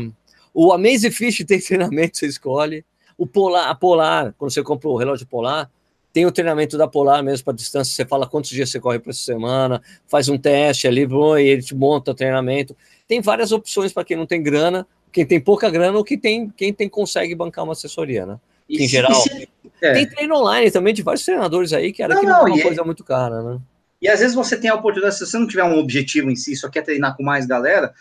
S1: o Amazing Fish tem treinamento, você escolhe. O Polar, a Polar, quando você compra o relógio Polar, tem o treinamento da Polar mesmo para distância, você fala quantos dias você corre por semana, faz um teste ali, e ele te monta o treinamento. Tem várias opções para quem não tem grana, quem tem pouca grana ou quem tem, quem tem consegue bancar uma assessoria, né? Em geral.
S2: se- é.
S1: Tem treino online também de vários treinadores aí, que era
S2: Não,
S1: que não,
S2: não,
S1: é uma
S2: é-
S1: coisa muito cara, né?
S2: E às vezes você tem a oportunidade, se você não tiver um objetivo em si, só quer treinar com mais galera,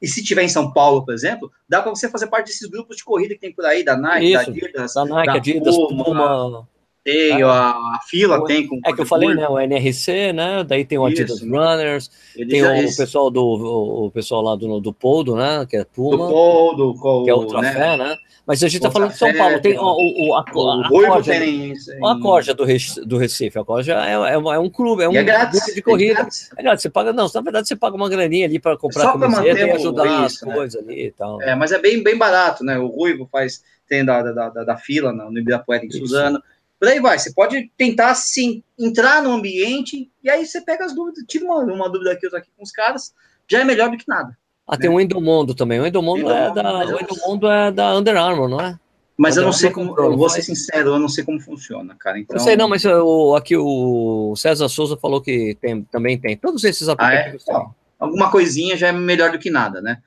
S2: e se tiver em São Paulo, por exemplo, dá para você fazer parte desses grupos de corrida que tem por aí, da Nike, da
S1: Isso.
S2: Adidas,
S1: Da Nike,
S2: da
S1: Adidas,
S2: Puma,
S1: Puma.
S2: Tem, a, a fila
S1: O-
S2: tem com
S1: É que eu falei, né? O NRC, né? Daí tem o Adidas
S2: Isso.
S1: Runners,
S2: Eles
S1: tem o
S2: eles-
S1: pessoal do o, o pessoal lá do, do Poldo, né? Que é
S2: do
S1: Puma,
S2: do,
S1: que é o
S2: né?
S1: Trafé, né? Mas a gente tá falando de São Paulo. Tem o, o, o, a,
S2: O
S1: a, Corja,
S2: tem.
S1: Olha a Corja do, do Recife. A Corja é, é, é um clube, é um
S2: é grátis.
S1: grupo de
S2: é
S1: corrida.
S2: grátis.
S1: É grátis, você paga, não, na verdade você paga uma graninha ali para comprar
S2: Só
S1: camiseta e
S2: o-
S1: ajudar
S2: isso,
S1: as
S2: né?
S1: coisas ali e tal.
S2: É, mas é bem, bem barato, né? O Ruivo faz, tem da, da, da, da fila no Ibirapuera em. Suzano. Por aí vai, você pode tentar assim, entrar no ambiente e aí você pega as dúvidas, tira uma, uma dúvida aqui, outra aqui com os caras, já é melhor do que nada.
S1: Ah, tem o Endomondo também. O Endomondo, é
S2: Endomondo,
S1: da,
S2: mas eu
S1: o Endomondo é da Under Armour, não é?
S2: Mas eu não sei
S1: eu
S2: como, eu vou ser sincero, eu não sei como funciona, cara. Então,
S1: Não sei, não, mas o, aqui o César Souza falou que tem, também tem. Todos esses
S2: Ah, é?
S1: aplicativos têm.
S2: Ó, alguma coisinha já é melhor do que nada, né?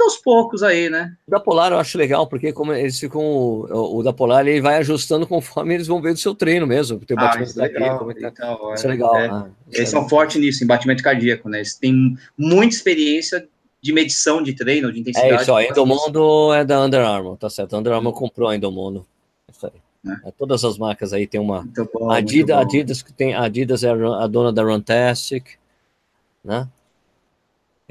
S2: Indo aos poucos aí, né?
S1: O da Polar eu acho legal, porque como eles ficam. O, o da Polar ele vai ajustando conforme eles vão ver do seu treino mesmo. Tem
S2: Ah,
S1: batimento
S2: isso é legal.
S1: como é que tá.
S2: Então,
S1: Isso é legal.
S2: é.
S1: né? Isso
S2: Eles
S1: é
S2: são
S1: legal.
S2: fortes nisso, em batimento cardíaco, né? Eles têm muita experiência de medição de treino, de intensidade.
S1: É isso, ó. Endomondo é da Under Armour, tá certo. A Under Armour comprou a Endomondo. Isso aí.
S2: Né?
S1: É, todas as marcas aí tem uma.
S2: Bom,
S1: Adidas. Adidas que tem, Adidas é a dona da Runtastic, né?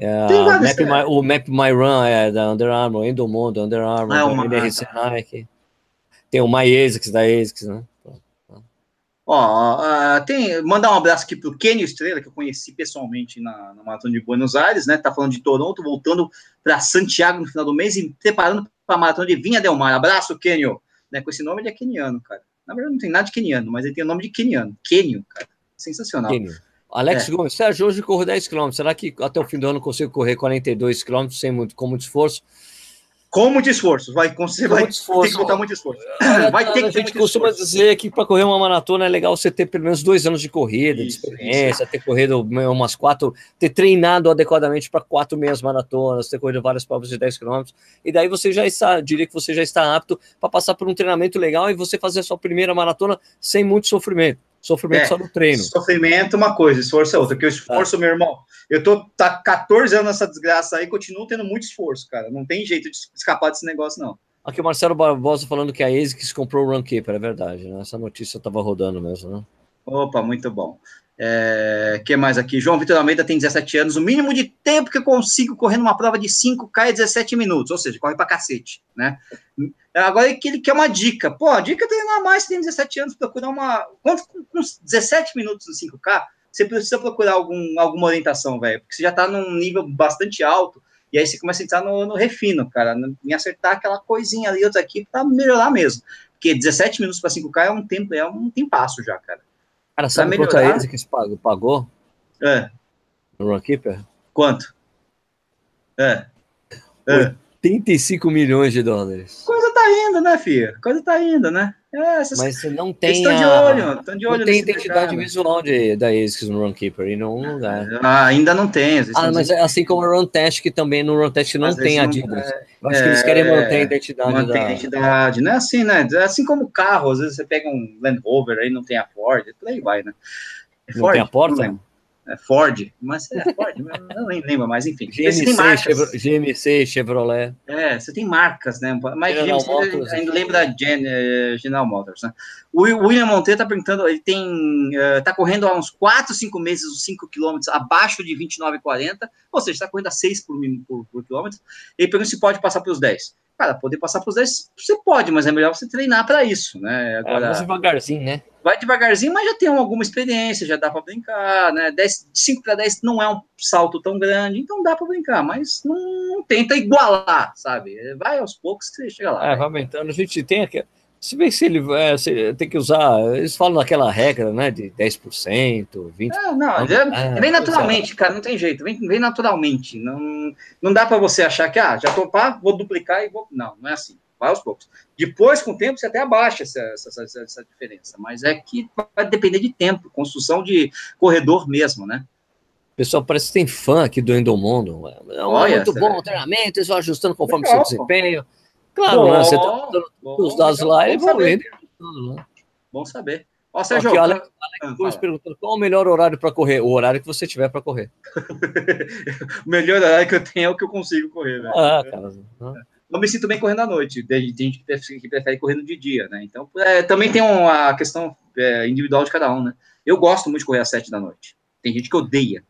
S1: É,
S2: Tem
S1: Map. My- o Map My Run é da Under Armour, Endomondo, Under Armour,
S2: Ah, é uma-
S1: NRC Nike. Tem o My ASICS da ASICS, né?
S2: Ó, ah, tem, mandar um abraço aqui pro Kenio Estrela, que eu conheci pessoalmente na, na Maratona de Buenos Aires, né? Tá falando de Toronto, voltando para Santiago no final do mês e preparando para a Maratona de Vinha Del Mar. Abraço, Kenio. Né, com esse nome ele é keniano, cara. Na verdade, não tem nada de keniano, mas ele tem o nome de keniano. Kenio, cara. Sensacional.
S1: Kenio. Alex
S2: É.
S1: Gomes, Sérgio, hoje corro 10 km. Será que até o fim do ano eu consigo correr 42 km sem muito, com muito esforço?
S2: Com muito esforço. Vai, você
S1: Com
S2: vai
S1: esforço.
S2: ter que botar muito esforço.
S1: Olha,
S2: Vai ter
S1: a
S2: que ter
S1: gente costuma
S2: esforço.
S1: dizer que para correr uma maratona é legal você ter pelo menos dois anos de corrida,
S2: Isso,
S1: de experiência, ter corrido umas quatro, ter treinado adequadamente para quatro meias maratonas, ter corrido várias provas de 10 km, e daí você já está, diria que você já está apto para passar por um treinamento legal e você fazer a sua primeira maratona sem muito sofrimento. Sofrimento
S2: É.
S1: só no treino.
S2: Sofrimento é uma coisa, esforço é outra. Porque o esforço, meu irmão, eu tô tá 14 anos nessa desgraça aí, continuo tendo muito esforço, cara. Não tem jeito de escapar desse negócio, não.
S1: Aqui o Marcelo Barbosa falando que a ASICS comprou o Runkeeper, é verdade, né? Essa notícia estava rodando mesmo, né?
S2: Opa, muito bom. É, que mais aqui? João Vitor Almeida tem 17 anos. O mínimo de tempo que eu consigo correr numa prova de 5K é 17 minutos, ou seja, corre pra cacete, né? Agora que ele quer uma dica. Pô, a dica é treinar mais, você tem 17 anos, procurar uma. Quanto, com 17 minutos no 5K, você precisa procurar algum, alguma orientação, velho, porque você já tá num nível bastante alto E aí você começa a entrar no, no refino, cara, em acertar aquela coisinha ali, outra aqui, para melhorar mesmo. Porque 17 minutos para 5K é um tempo, é um tempasso já, cara.
S1: Cara, sabe quanto a Easy que pagou?
S2: É.
S1: No Runkeeper?
S2: Quanto? É. é.
S1: 85 milhões de dólares.
S2: Coisa tá indo, né, filha? Coisa tá indo, né?
S1: É, essas... Mas você não tem.
S2: Estão de olho, estão de olho.
S1: Não tem identidade visual de, da ASICS no Runkeeper e não lugar.
S2: Ah, ainda não tem.
S1: Ah, mas é assim como o Runtest, que também no Runtest não tem Adidas. É, Eu acho é, que eles querem manter a identidade.
S2: Manter
S1: da...
S2: a identidade, não é assim, né? É assim como carro, às vezes você pega um Land Rover aí não tem a Ford, por aí vai, né?
S1: É Ford, não tem a porta?
S2: É Ford, mas é Ford, eu nem lembro mais, enfim.
S1: GMC, Chevro, GMC, Chevrolet.
S2: É, você tem marcas, né? Mas General GMC Motors, ainda lembra da Gen, uh, General Motors, né? O William Monteiro tá perguntando, ele tem, uh, tá correndo há uns 4, 5 meses os 5 quilômetros abaixo de 29,40, ou seja, está correndo a 6 por, por, por quilômetro. Ele pergunta se pode passar para os 10. Cara, poder passar para os 10, você pode, mas é melhor você treinar para isso, né?
S1: Agora, é, devagarzinho, né?
S2: Vai devagarzinho, mas já tem alguma experiência, já dá para brincar, né? 10, 5 para 10 não é um salto tão grande, então dá para brincar, mas não, não, tenta igualar, sabe? Vai aos poucos que você chega lá.
S1: É, vai aumentando. A gente tem aqui. Se bem que se ele é, se tem que usar, eles falam naquela regra, né, de 10%, 20%.
S2: É, não, é, vem naturalmente, cara, não tem jeito, vem, vem naturalmente. Não, não dá para você achar que, ah, já topar, vou duplicar e vou. Não, não é assim, vai aos poucos. Depois, com o tempo, você até abaixa essa, essa, essa, essa diferença, mas é que vai depender de tempo, construção de corredor mesmo, né?
S1: Pessoal, parece que tem fã aqui do Endomundo. É Olha, muito bom o treinamento, eles vão ajustando conforme o seu desempenho. Claro, bom, né? Você tá bom, os dados lá e vão vendo.
S2: Bom saber. Ó, Sérgio,
S1: Aqui, Alex, Alex ah, perguntando qual o melhor horário para correr? O horário que você tiver para correr.
S2: o melhor horário que eu tenho é o que eu consigo correr, né?
S1: Ah, cara.
S2: Não me sinto bem correndo à noite. Tem gente que prefere correr de dia, né? Então, é, também tem uma questão é, individual de cada um, né? Eu gosto muito de correr às sete da noite. Tem gente que odeia.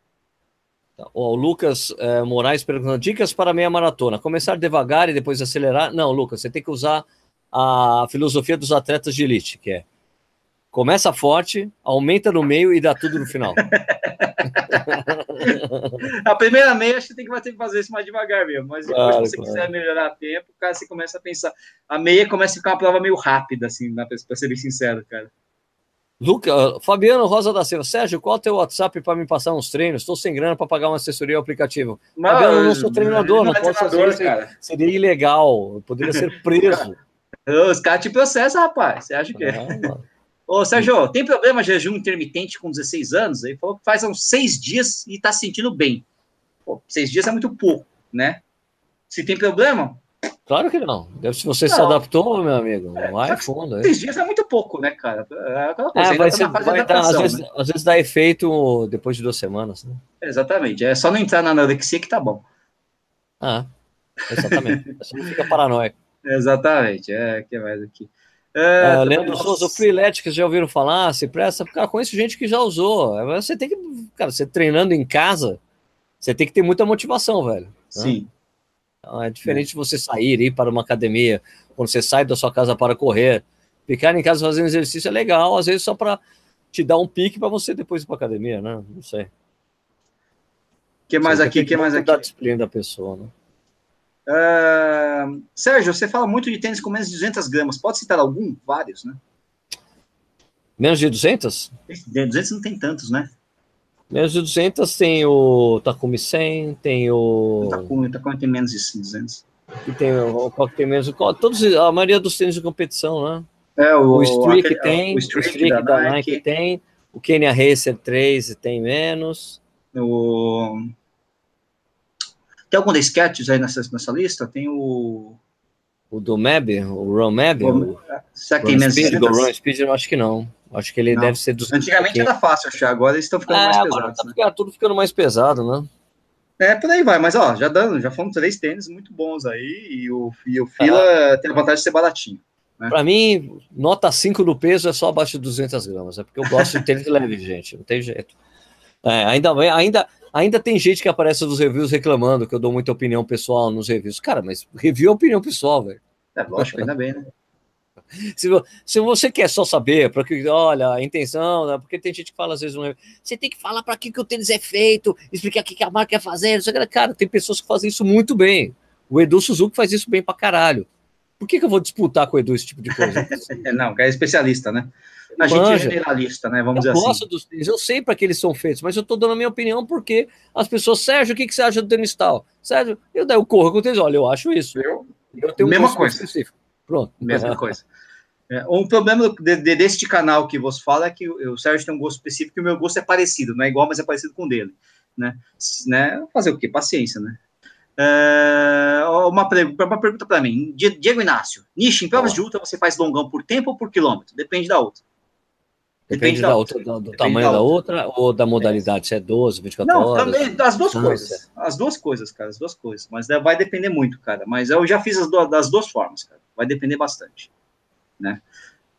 S1: O Lucas é, Moraes perguntando: dicas para meia maratona. Começar devagar e depois acelerar? Não, Lucas, você tem que usar a filosofia dos atletas de elite, que é começa forte, aumenta no meio e dá tudo no final.
S2: a primeira meia acho que tem que, vai ter que fazer isso mais devagar mesmo, mas depois, claro, se você claro. quiser melhorar tempo, cara, você começa a pensar. A meia começa a ficar uma prova meio rápida, assim, para ser bem sincero, cara.
S1: Luca, Fabiano Rosa da Silva, Sérgio, qual é o teu WhatsApp para me passar uns treinos? Estou sem grana para pagar uma assessoria ao aplicativo. Mas, Fabiano, eu não sou treinador, não, não é posso fazer cara. Seria ilegal, eu poderia ser preso.
S2: Os caras te processam, rapaz. Você acha que é? Ô, Sérgio, tem problema jejum intermitente com 16 anos? Ele falou que faz uns seis dias e está se sentindo bem. Pô, seis dias é muito pouco, né? Se tem problema,
S1: Claro que não. Deve se você não. se adaptou, meu amigo. É, vai fundo.
S2: Três dias é muito pouco, né, cara?
S1: É coisa, é, vai tá ser, vai dar, às, vezes, né? às vezes dá efeito depois de duas semanas. Né?
S2: Exatamente. É só não entrar na anorexia que tá bom.
S1: Ah, exatamente. Você não fica paranoico.
S2: Exatamente. É, que mais aqui?
S1: É, uh, Leandro Souza, o Freelet, que já ouviram falar, se presta, cara, conheço gente que já usou. Você tem que, cara, você treinando em casa, você tem que ter muita motivação, velho. Né?
S2: Sim. Né?
S1: Então, é diferente de você sair, ir para uma academia, quando você sai da sua casa para correr. Ficar em casa fazendo exercício é legal, às vezes só para te dar um pique para você depois ir para academia, né? Não sei.
S2: que mais você aqui? que mais aqui?
S1: Da disciplina da pessoa, né?
S2: Uh, Sérgio, você fala muito de tênis com menos de 200 gramas. Pode citar algum? Vários, né?
S1: Menos de 200?
S2: 200 não tem tantos, né?
S1: Menos de 200 tem o Takumi 100, tem o.
S2: O Takumi, o Takumi tem menos de 200.
S1: E tem o qual que tem menos. Todos, a maioria dos tênis de competição, né?
S2: É, o,
S1: o Streak aquele, tem, o Streak, o Streak da, da Nike. Nike. tem, o Kenya Racer 3 tem menos.
S2: O... Tem algum da Skechers aí nessa, nessa lista? Tem o.
S1: O do Mab, o Run Mab? O...
S2: Menos
S1: Speed, do Run Speed, eu acho que não. Acho que ele não. deve ser dos.
S2: Antigamente era fácil achar, agora eles estão ficando é, mais pesados. Tá
S1: né? ficando, tudo ficando mais pesado, né?
S2: É, por aí vai, mas ó, já dando, já foram três tênis muito bons aí, e o, e o Fila é. tem a vantagem de ser baratinho.
S1: Né? Para mim, nota 5 do peso é só abaixo de 200 gramas, é porque eu gosto de tênis leve, gente, não tem jeito. É, ainda, ainda, ainda tem gente que aparece nos reviews reclamando que eu dou muita opinião pessoal nos reviews. Cara, mas review é opinião pessoal, velho.
S2: É lógico, ainda bem, né?
S1: Se, se você quer só saber, para que, olha, a intenção, né, porque tem gente que fala às vezes, é, você tem que falar para que, que o tênis é feito, explicar o que, que a marca quer fazer. Cara, tem pessoas que fazem isso muito bem. O Edu Suzuki faz isso bem para caralho. Por que, que eu vou disputar com o Edu esse tipo de coisa?
S2: Não, que é especialista, né? A gente é generalista, né? Vamos eu dizer
S1: assim. Dos tênis, eu sei para que eles são feitos, mas eu estou dando a minha opinião porque as pessoas, Sérgio, o que, que você acha do tênis tal? Sérgio, eu daí eu corro com o tênis, olha, eu acho isso.
S2: Eu, eu tenho um Mesma coisa. Específico.
S1: Pronto.
S2: Mesma coisa. É, um problema de, de, deste canal que você fala é que o, o Sérgio tem um gosto específico e o meu gosto é parecido, não é igual, mas é parecido com o dele, né? né? Fazer o quê? Paciência, né? É, uma, uma pergunta para mim, Diego Inácio. Nishi, em provas de ultra você faz longão por tempo ou por quilômetro? Depende da outra.
S1: Depende, Depende da, outra, do, do tamanho da outra. da outra. ou da modalidade, se é 12, 24 Não, horas.
S2: Também, as duas coisas. As duas coisas, cara, as duas coisas. Mas é, vai depender muito, cara. Mas eu já fiz as duas, das duas formas, cara. Vai depender bastante, né?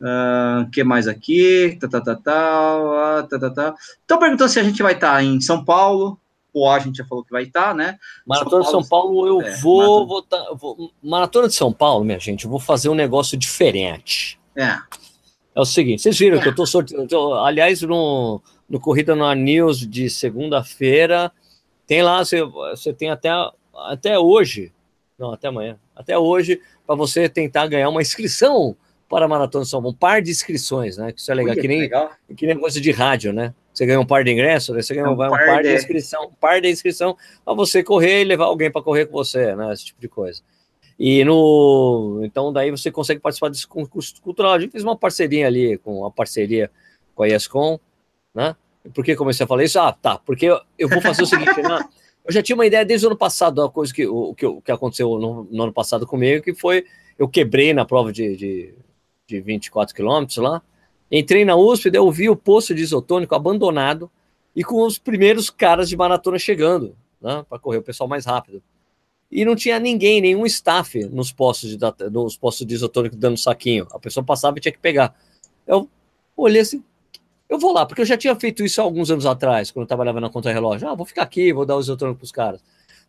S2: O uh, ah, que mais aqui? Tá, tá, tá, tá, tá, tá, tá. Estão perguntando se a gente vai estar tá em São Paulo. Poá a gente já falou que vai estar, tá, né?
S1: Maratona São Paulo, de São Paulo eu é, vou, Maratona. Vou, tá, vou. Maratona de São Paulo, minha gente, eu vou fazer um negócio diferente.
S2: É.
S1: É o seguinte, vocês viram que eu estou sorteando. Aliás, no, no Corrida no News de segunda-feira, tem lá, você, você tem até, até hoje, não, até amanhã, até hoje, para você tentar ganhar uma inscrição para a Maratona de São Paulo, um par de inscrições, né? Que isso é legal, que nem, legal. que nem coisa de rádio, né? Você ganha um par de ingressos, né? você ganha é um, um, par, par de... de inscrição, um par de inscrição para você correr e levar alguém para correr com você, né? Esse tipo de coisa. E no. Então, daí você consegue participar desse concurso cultural. A gente fez uma parceria ali, com uma parceria com a ESCOM, né? Por que comecei a falar isso? Ah, tá, porque eu, eu vou fazer o seguinte, né? Eu já tinha uma ideia desde o ano passado, uma coisa que, o, que, que aconteceu no, no ano passado comigo, que foi eu quebrei na prova de, de, de 24 quilômetros lá, Entrei na USP, daí eu vi o posto de isotônico abandonado e com os primeiros caras de maratona chegando, né, para correr o pessoal mais rápido. E não tinha ninguém, nenhum staff nos postos de, nos postos de isotônico dando saquinho. A pessoa passava e tinha que pegar. Eu olhei assim, eu vou lá, porque eu já tinha feito isso há alguns anos atrás, quando eu trabalhava na conta-relógio. Ah, vou ficar aqui, vou dar o isotônico para os caras.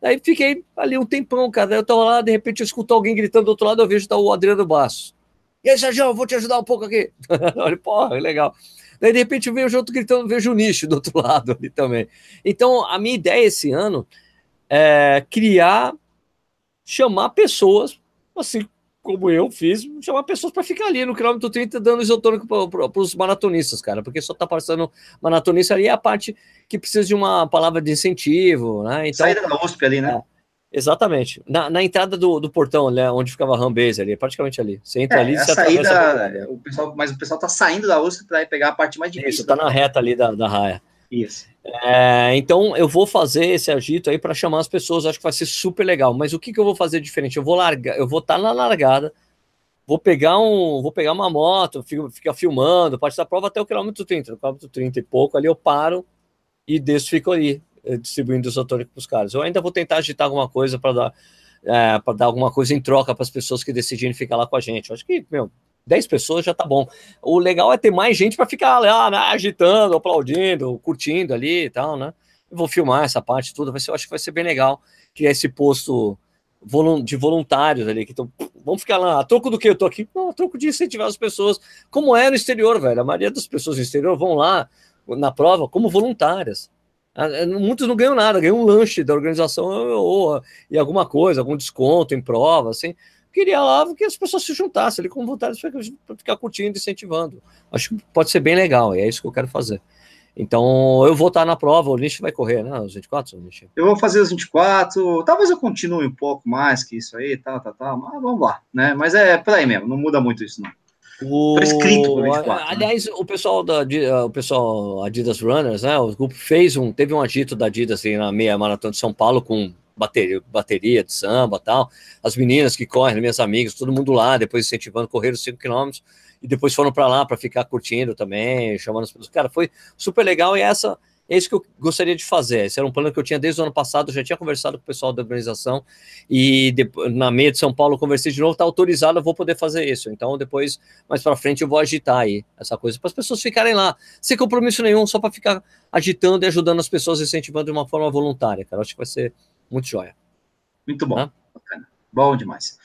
S1: Daí fiquei ali um tempão, cara. Eu tava lá, de repente eu escuto alguém gritando do outro lado, eu vejo tá o Adriano Bastos. E aí, Sérgio, vou te ajudar um pouco aqui. Olha, porra, legal. Daí, de repente, eu vejo outro gritando, vejo o nicho do outro lado ali também. Então, a minha ideia esse ano é criar, chamar pessoas, assim como eu fiz, chamar pessoas para ficar ali no quilômetro 30 dando isotônico para os maratonistas, cara, porque só tá passando maratonista ali é a parte que precisa de uma palavra de incentivo, né?
S2: Então, Saída da USP ali, né?
S1: É, Exatamente. Na, na entrada do, do portão, né, onde ficava a Rambase ali, praticamente ali. Você entra
S2: é,
S1: ali,
S2: você saída, o pessoal, mas o pessoal tá saindo da USP para pegar a parte mais difícil.
S1: Isso, tá na reta ali da, da raia.
S2: Isso.
S1: É, então eu vou fazer esse agito aí para chamar as pessoas, acho que vai ser super legal. Mas o que, que eu vou fazer diferente? Eu vou largar, eu vou estar tá na largada, vou pegar um, vou pegar uma moto, fico, ficar filmando, parte da prova até o quilômetro 30, no quilômetro 30 e pouco, ali eu paro e desço fico ali eh, distribuindo isotônico para os caras. Eu ainda vou tentar agitar alguma coisa para dar, é, para dar alguma coisa em troca para as pessoas que decidirem ficar lá com a gente. Eu acho que, meu, 10 pessoas já tá bom. O legal é ter mais gente para ficar lá, né, agitando, aplaudindo, curtindo ali e tal, né? Eu vou filmar essa parte toda, vai ser, eu acho que vai ser bem legal criar esse posto de voluntários ali, que estão. Vamos ficar lá, a troco do que eu tô aqui? Não, a troco de incentivar as pessoas, como é no exterior, velho. A maioria das pessoas no exterior vão lá na prova como voluntárias. Ah, é, muitos não ganham nada, ganham um lanche da organização ou, e alguma coisa, algum desconto em prova, assim. Queria lá que as pessoas se juntassem ali com vontade para ficar curtindo, incentivando. Acho que pode ser bem legal, e é isso que eu quero fazer. Então, eu vou estar na prova, o Nish vai correr, né? Os 24, Nish?
S2: Eu vou fazer os 24, talvez eu continue um pouco mais que isso aí, tá, tá, tá, mas vamos lá, né? Mas é por aí mesmo, não muda muito isso, não.
S1: O... escrito 24, né? Aliás, né? o pessoal da o pessoal Adidas Runners, né? O grupo fez um, teve um agito da Adidas assim, na meia maratona de São Paulo com bateria, bateria de samba tal. As meninas que correm, minhas amigas, todo mundo lá, depois incentivando, correram 5 quilômetros e depois foram para lá para ficar curtindo também, chamando as pessoas. Cara, foi super legal e essa é isso que eu gostaria de fazer. Esse era um plano que eu tinha desde o ano passado, já tinha conversado com o pessoal da organização e de, na meia de São Paulo conversei de novo, está autorizado, eu vou poder fazer isso. Então depois, mais para frente, eu vou agitar aí essa coisa para as pessoas ficarem lá, sem compromisso nenhum, só para ficar agitando e ajudando as pessoas, incentivando de uma forma voluntária, cara. Acho que vai ser muito joia.
S2: Muito bom. Bom demais.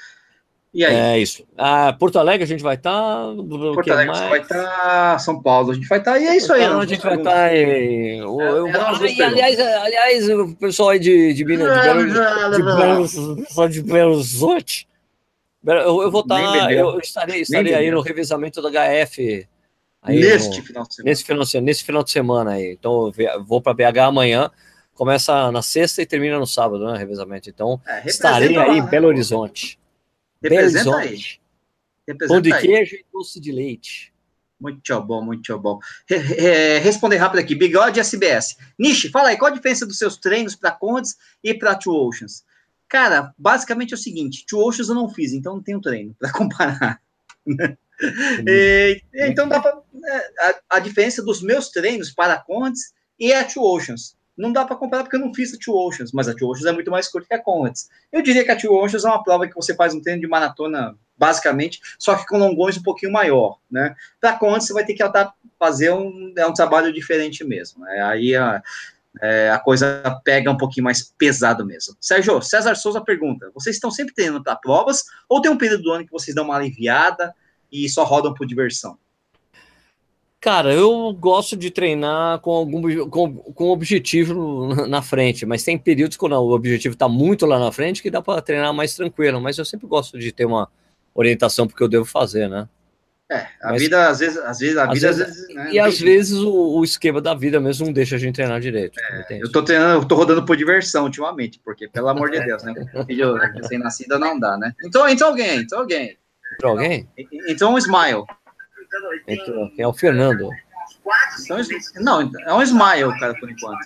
S2: E aí?
S1: É isso. Ah, Porto Alegre a gente vai estar. Tá,
S2: Porto Alegre mais? vai estar. Tá, São Paulo a gente vai estar. Tá, e é isso aí.
S1: Então, a gente vai estar. Tá em... eu, eu, é, é aliás, aliás, o pessoal aí de, de Minas. De Belo, Belo Horizonte. Eu, eu vou estar. Eu estarei, estarei aí no revezamento da HF.
S2: neste no, final de semana.
S1: Nesse final, nesse final de semana aí. Então, eu vou para BH amanhã. Começa na sexta e termina no sábado, né? Revezamento. Então, é, estarei aí em Belo Horizonte.
S2: Representa aí.
S1: Representa Pão de aí. queijo e doce de leite.
S2: Muito bom, muito bom. Re, re, responder rápido aqui. Bigode SBS. Nishi, fala aí, qual a diferença dos seus treinos para Condes e para Two Oceans? Cara, basicamente é o seguinte: Two Oceans eu não fiz, então não tenho treino para comparar. e, então dá pra, é, a, a, diferença dos meus treinos para Condes e a Two Oceans não dá para comparar porque eu não fiz a Two Oceans, mas a Two Oceans é muito mais curta que a Comrades. Eu diria que a Two Oceans é uma prova que você faz um treino de maratona, basicamente, só que com longões um pouquinho maior, né? Para a Comrades você vai ter que fazer um, é um trabalho diferente mesmo. Né? Aí a, é, a coisa pega um pouquinho mais pesado mesmo. Sérgio, César Souza pergunta: vocês estão sempre treinando para provas ou tem um período do ano que vocês dão uma aliviada e só rodam por diversão?
S1: Cara, eu gosto de treinar com algum com, com objetivo na frente, mas tem períodos quando o objetivo está muito lá na frente que dá para treinar mais tranquilo, mas eu sempre gosto de ter uma orientação porque eu devo fazer, né?
S2: É, a mas, vida às vezes, às vezes, a vida vezes, às vezes,
S1: né, e às vezes o, o, esquema da vida mesmo não deixa a gente treinar direito.
S2: É, eu tô treinando, eu tô rodando por diversão ultimamente, porque pelo amor de Deus, né? Filho recém-nascida não dá, né? Então, então alguém, então alguém.
S1: Entrou alguém?
S2: Então um smile.
S1: Entrou. Quem é o Fernando?
S2: Então, não, é um smile, cara, por enquanto.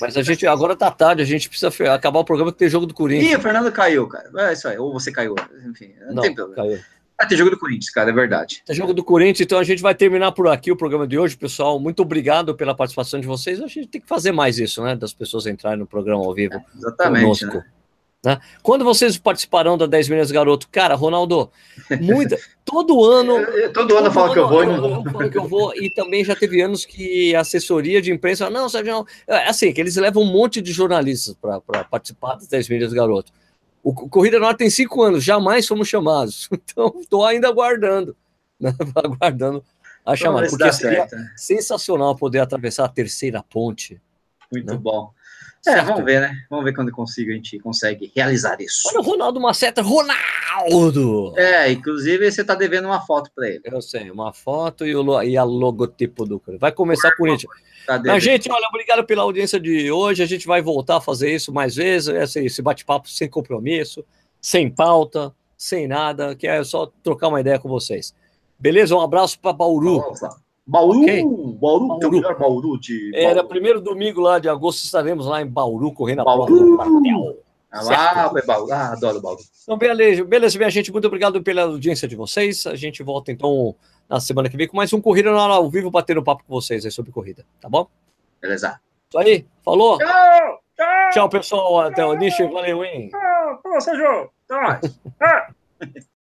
S1: Mas a gente agora tá tarde, a gente precisa acabar o programa que tem jogo do Corinthians.
S2: Ih, o Fernando caiu, cara. É isso aí, ou você caiu. Enfim, não, não tem problema. Caiu. Ah, tem jogo do Corinthians, cara, é verdade.
S1: Tem jogo do Corinthians, então a gente vai terminar por aqui o programa de hoje, pessoal. Muito obrigado pela participação de vocês. A gente tem que fazer mais isso, né? Das pessoas entrarem no programa ao vivo. É,
S2: exatamente. Né?
S1: Né? Quando vocês participarão da 10 milhas garoto, cara, Ronaldo, muita, todo ano.
S2: todo ano eu falo que eu vou.
S1: Eu, eu falo que eu vou, e também já teve anos que a assessoria de imprensa, não, Sérgio, é assim, que eles levam um monte de jornalistas para participar das 10 milhas garoto. O Corrida Norte tem cinco anos, jamais fomos chamados. Então, estou ainda aguardando, né? aguardando a chamada. Porque seria certo. sensacional poder atravessar a terceira ponte.
S2: Muito né? bom. É, vamos ver, né? Vamos ver quando consigo, a gente consegue realizar isso.
S1: Olha o Ronaldo Maceta, Ronaldo!
S2: É, inclusive você tá devendo uma foto para ele.
S1: Eu sei, uma foto e, o, e a logotipo do Vai começar com isso. Tá Mas, gente, olha, obrigado pela audiência de hoje. A gente vai voltar a fazer isso mais vezes. Esse, esse bate-papo sem compromisso, sem pauta, sem nada, que é só trocar uma ideia com vocês. Beleza? Um abraço para Bauru. Nossa.
S2: Bauru, okay. Bauru, Bauru, é o melhor Bauru de.
S1: Bauru. Era primeiro domingo lá de agosto, estaremos lá em Bauru, correndo a Bauru. prova do
S2: quartel. Ah, lá, Bauru. Ah, adoro Bauru.
S1: Então, beleza, beleza, minha gente. Muito obrigado pela audiência de vocês. A gente volta então na semana que vem com mais um Corrida na hora ao vivo, batendo papo com vocês aí sobre corrida, tá bom?
S2: Beleza.
S1: Isso aí, falou?
S2: Tchau,
S1: tchau. Tchau, pessoal. Até o Nishi. Valeu, hein?
S2: Tchau, tchau, Sérgio. Até mais.